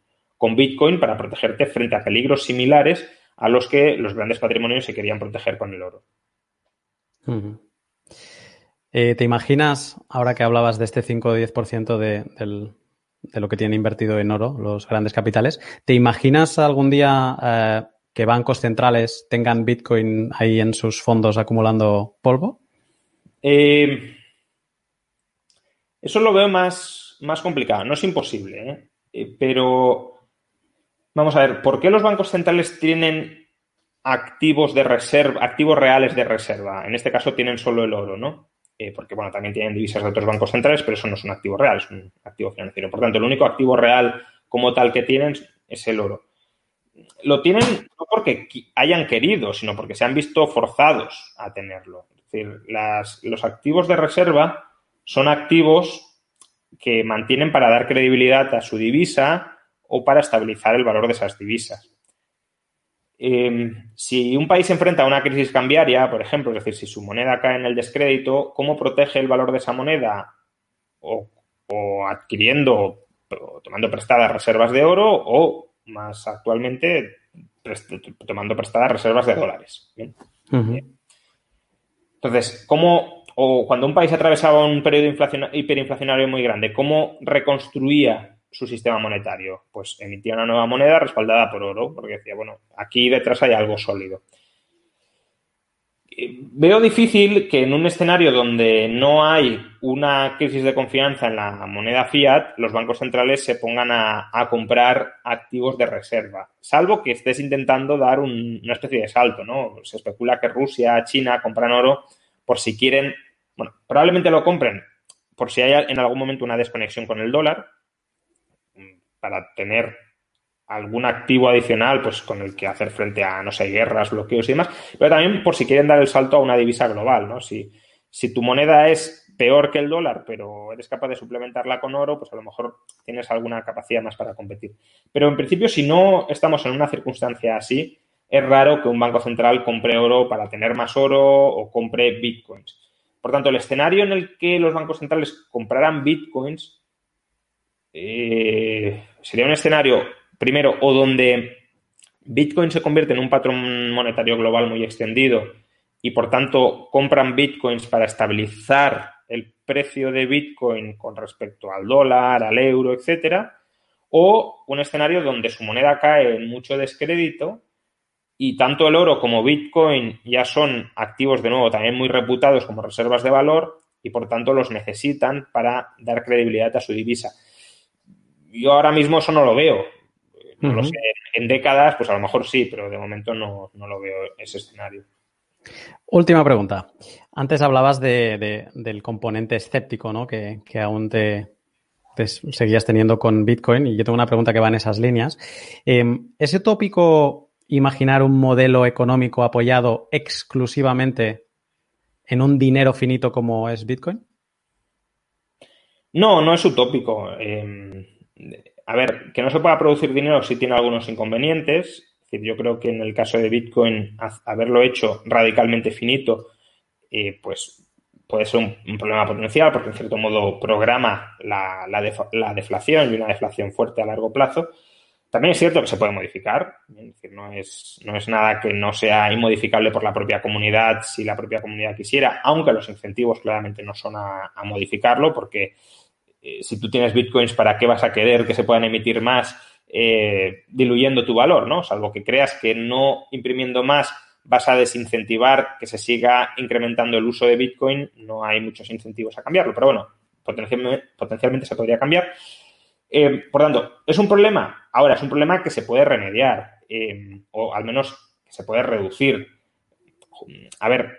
Bitcoin para protegerte frente a peligros similares a los que los grandes patrimonios se querían proteger con el oro. Eh, ¿Te imaginas, ahora que hablabas de este 5 o 10% de, del, de lo que tienen invertido en oro los grandes capitales. ¿Te imaginas algún día eh, que bancos centrales tengan Bitcoin ahí en sus fondos acumulando polvo? Eh, eso lo veo más, más complicado. No es imposible, ¿eh? pero vamos a ver, ¿por qué los bancos centrales tienen activos de reserva, activos reales de reserva? En este caso tienen solo el oro, ¿no? Eh, porque bueno, también tienen divisas de otros bancos centrales, pero eso no es un activo real, es un activo financiero. Por tanto, el único activo real como tal que tienen es el oro. Lo tienen no porque hayan querido, sino porque se han visto forzados a tenerlo. Es decir, los activos de reserva son activos que mantienen para dar credibilidad a su divisa o para estabilizar el valor de esas divisas. Em, si un país se enfrenta a una crisis cambiaria, por ejemplo, es decir, si su moneda cae en el descrédito, ¿cómo protege el valor de esa moneda? O, adquiriendo o tomando prestadas reservas de oro o, más actualmente, tomando prestadas reservas de dólares. Entonces, ¿cómo, o cuando un país atravesaba un periodo hiperinflacionario muy grande, ¿cómo reconstruía su sistema monetario? Pues emitía una nueva moneda respaldada por oro, porque decía, bueno, aquí detrás hay algo sólido. Eh, veo difícil que en un escenario donde no hay una crisis de confianza en la moneda fiat, los bancos centrales se pongan a, comprar activos de reserva, salvo que estés intentando dar una especie de salto, ¿no? Se especula que Rusia, China compran oro por si quieren, bueno, probablemente lo compren por si hay en algún momento una desconexión con el dólar, para tener algún activo adicional pues con el que hacer frente a, no sé, guerras, bloqueos y demás, pero también por si quieren dar el salto a una divisa global, ¿no? Si, si tu moneda es peor que el dólar, pero eres capaz de suplementarla con oro, pues a lo mejor tienes alguna capacidad más para competir. Pero en principio, si no estamos en una circunstancia así, es raro que un banco central compre oro para tener más oro o compre bitcoins. Por tanto, el escenario en el que los bancos centrales compraran bitcoins eh, sería un escenario, primero, o donde Bitcoin se convierte en un patrón monetario global muy extendido y por tanto compran Bitcoins para estabilizar el precio de Bitcoin con respecto al dólar, al euro, etcétera, o un escenario donde su moneda cae en mucho descrédito y tanto el oro como Bitcoin ya son activos de nuevo también muy reputados como reservas de valor y por tanto los necesitan para dar credibilidad a su divisa. Yo ahora mismo eso no lo veo. No lo sé. En décadas, pues a lo mejor sí, pero de momento no, lo veo ese escenario. Última pregunta. Antes hablabas del componente escéptico, ¿no? Que, aún te, seguías teniendo con Bitcoin y yo tengo una pregunta que va en esas líneas. Em, ¿Ese tópico imaginar un modelo económico apoyado exclusivamente en un dinero finito como es Bitcoin? No, no es utópico. Em, a ver, que no se pueda producir dinero sí tiene algunos inconvenientes. yo creo que en el caso de Bitcoin, haberlo hecho radicalmente finito, eh, pues puede ser un, problema potencial porque en cierto modo programa la, deflación y una deflación fuerte a largo plazo. También es cierto que se puede modificar, no es nada que no sea inmodificable por la propia comunidad si la propia comunidad quisiera, aunque los incentivos claramente no son a, modificarlo, porque eh, si tú tienes bitcoins, ¿para qué vas a querer que se puedan emitir más eh, diluyendo tu valor, ¿no? Salvo que creas que no imprimiendo más vas a desincentivar que se siga incrementando el uso de bitcoin, no hay muchos incentivos a cambiarlo, pero bueno, potencialmente, se podría cambiar. Eh, por tanto, ¿es un problema? Ahora, es un problema que se puede remediar o al menos que se puede reducir. A ver,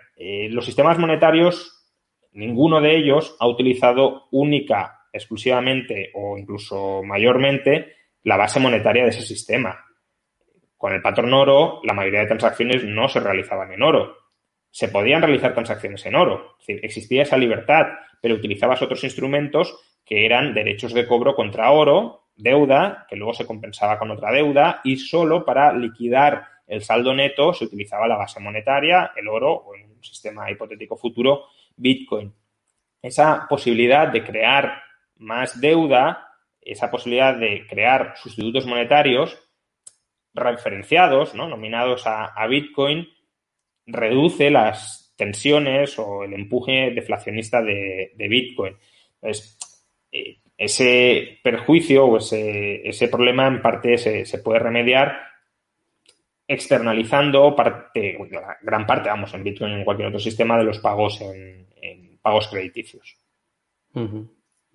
los sistemas monetarios, ninguno de ellos ha utilizado única, exclusivamente o incluso mayormente la base monetaria de ese sistema. Con el patrón oro, la mayoría de transacciones no se realizaban en oro. Se podían realizar transacciones en oro. Existía esa libertad, pero utilizabas otros instrumentos que eran derechos de cobro contra oro, deuda, que luego se compensaba con otra deuda, y solo para liquidar el saldo neto se utilizaba la base monetaria, el oro, o en un sistema hipotético futuro, Bitcoin. Esa posibilidad de crear más deuda, esa posibilidad de crear sustitutos monetarios referenciados, ¿no? nominados a, Bitcoin, reduce las tensiones o el empuje deflacionista de, de Bitcoin. Entonces, eh, ese perjuicio o ese, ese, problema en parte se, se, puede remediar externalizando parte, gran parte, vamos, en Bitcoin en cualquier otro sistema de los pagos en, pagos crediticios.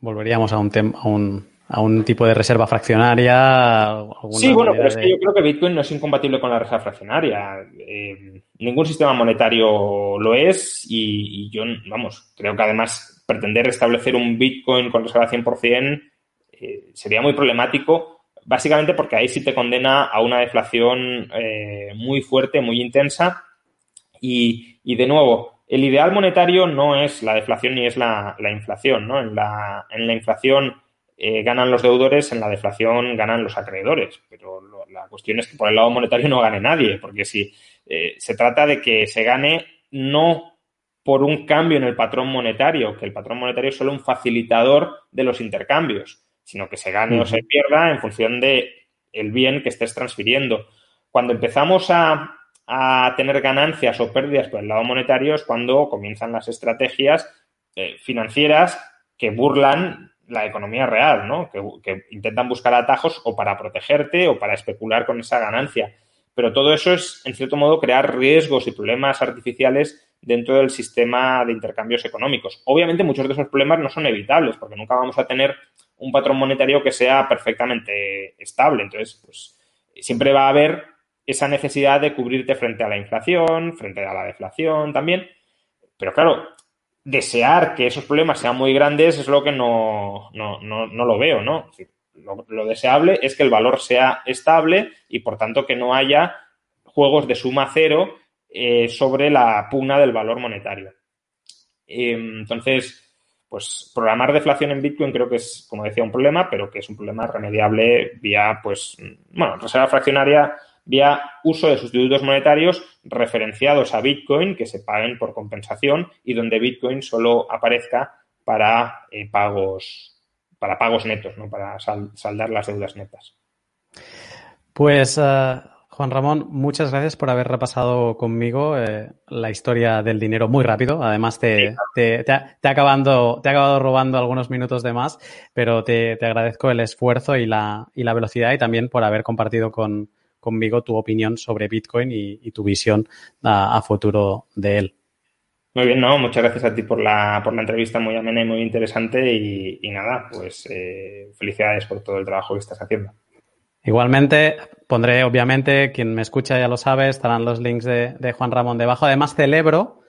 Volveríamos a un, a un, a un tipo de reserva fraccionaria. Sí, bueno, pero es que yo creo que Bitcoin no es incompatible con la reserva fraccionaria. Eh, ningún sistema monetario lo es y, y, yo, vamos, creo que además pretender establecer un Bitcoin con reserva 100% eh, sería muy problemático, básicamente porque ahí sí te condena a una deflación eh, muy fuerte, muy intensa. Y, de nuevo, el ideal monetario no es la deflación ni es la, inflación, ¿no? En la, en la inflación eh, ganan los deudores, en la deflación ganan los acreedores. Pero la cuestión es que por el lado monetario no gane nadie, porque si se trata de que se gane no por un cambio en el patrón monetario, que el patrón monetario es solo un facilitador de los intercambios, sino que se gane o se pierda en función de el bien que estés transfiriendo. Cuando empezamos a, tener ganancias o pérdidas por el lado monetario es cuando comienzan las estrategias eh, financieras que burlan la economía real, ¿no? Que, que, intentan buscar atajos o para protegerte o para especular con esa ganancia. Pero todo eso es, en cierto modo, crear riesgos y problemas artificiales dentro del sistema de intercambios económicos. Obviamente muchos de esos problemas no son evitables porque nunca vamos a tener un patrón monetario que sea perfectamente estable. Entonces, pues siempre va a haber esa necesidad de cubrirte frente a la inflación, frente a la deflación también. Pero claro, desear que esos problemas sean muy grandes es lo que no, no, no, lo veo, ¿no? lo, deseable es que el valor sea estable y por tanto que no haya juegos de suma cero eh, sobre la pugna del valor monetario. Em, entonces, pues programar deflación en Bitcoin creo que es, como decía, un problema, pero que es un problema remediable vía, pues, bueno, reserva fraccionaria, vía uso de sustitutos monetarios referenciados a Bitcoin que se paguen por compensación y donde Bitcoin solo aparezca para eh, pagos para pagos netos, ¿no? para saldar las deudas netas. Pues eh, Juan Ramón, muchas gracias por haber repasado conmigo eh, la historia del dinero muy rápido. Además, te, te, te, ha, acabando, te ha acabado robando algunos minutos de más, pero te, agradezco el esfuerzo y la, y la velocidad y también por haber compartido con, conmigo tu opinión sobre Bitcoin y, tu visión a, futuro de él. Muy bien, no, muchas gracias a ti por la, por la entrevista muy amena y muy interesante y, nada, pues eh, felicidades por todo el trabajo que estás haciendo. Igualmente, pondré, obviamente, quien me escucha ya lo sabe, estarán los links de, de Juan Ramón debajo. Además, celebro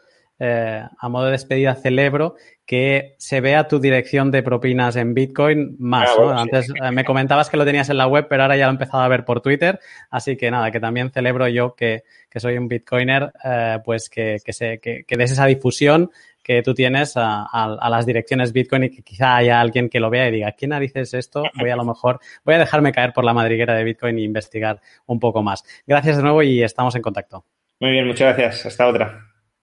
eh, a modo de despedida, celebro que se vea tu dirección de propinas en Bitcoin más. Ah, Antes eh, me comentabas que lo tenías en la web, pero ahora ya lo he empezado a ver por Twitter. Así que nada, que también celebro yo que, soy un Bitcoiner, eh, pues que, que, se, que, des esa difusión que tú tienes a, las direcciones Bitcoin y que quizá haya alguien que lo vea y diga, ¿quién narices esto? Voy a lo mejor, voy a dejarme caer por la madriguera de Bitcoin e investigar un poco más. Gracias de nuevo y estamos en contacto. Muy bien, muchas gracias. Hasta otra.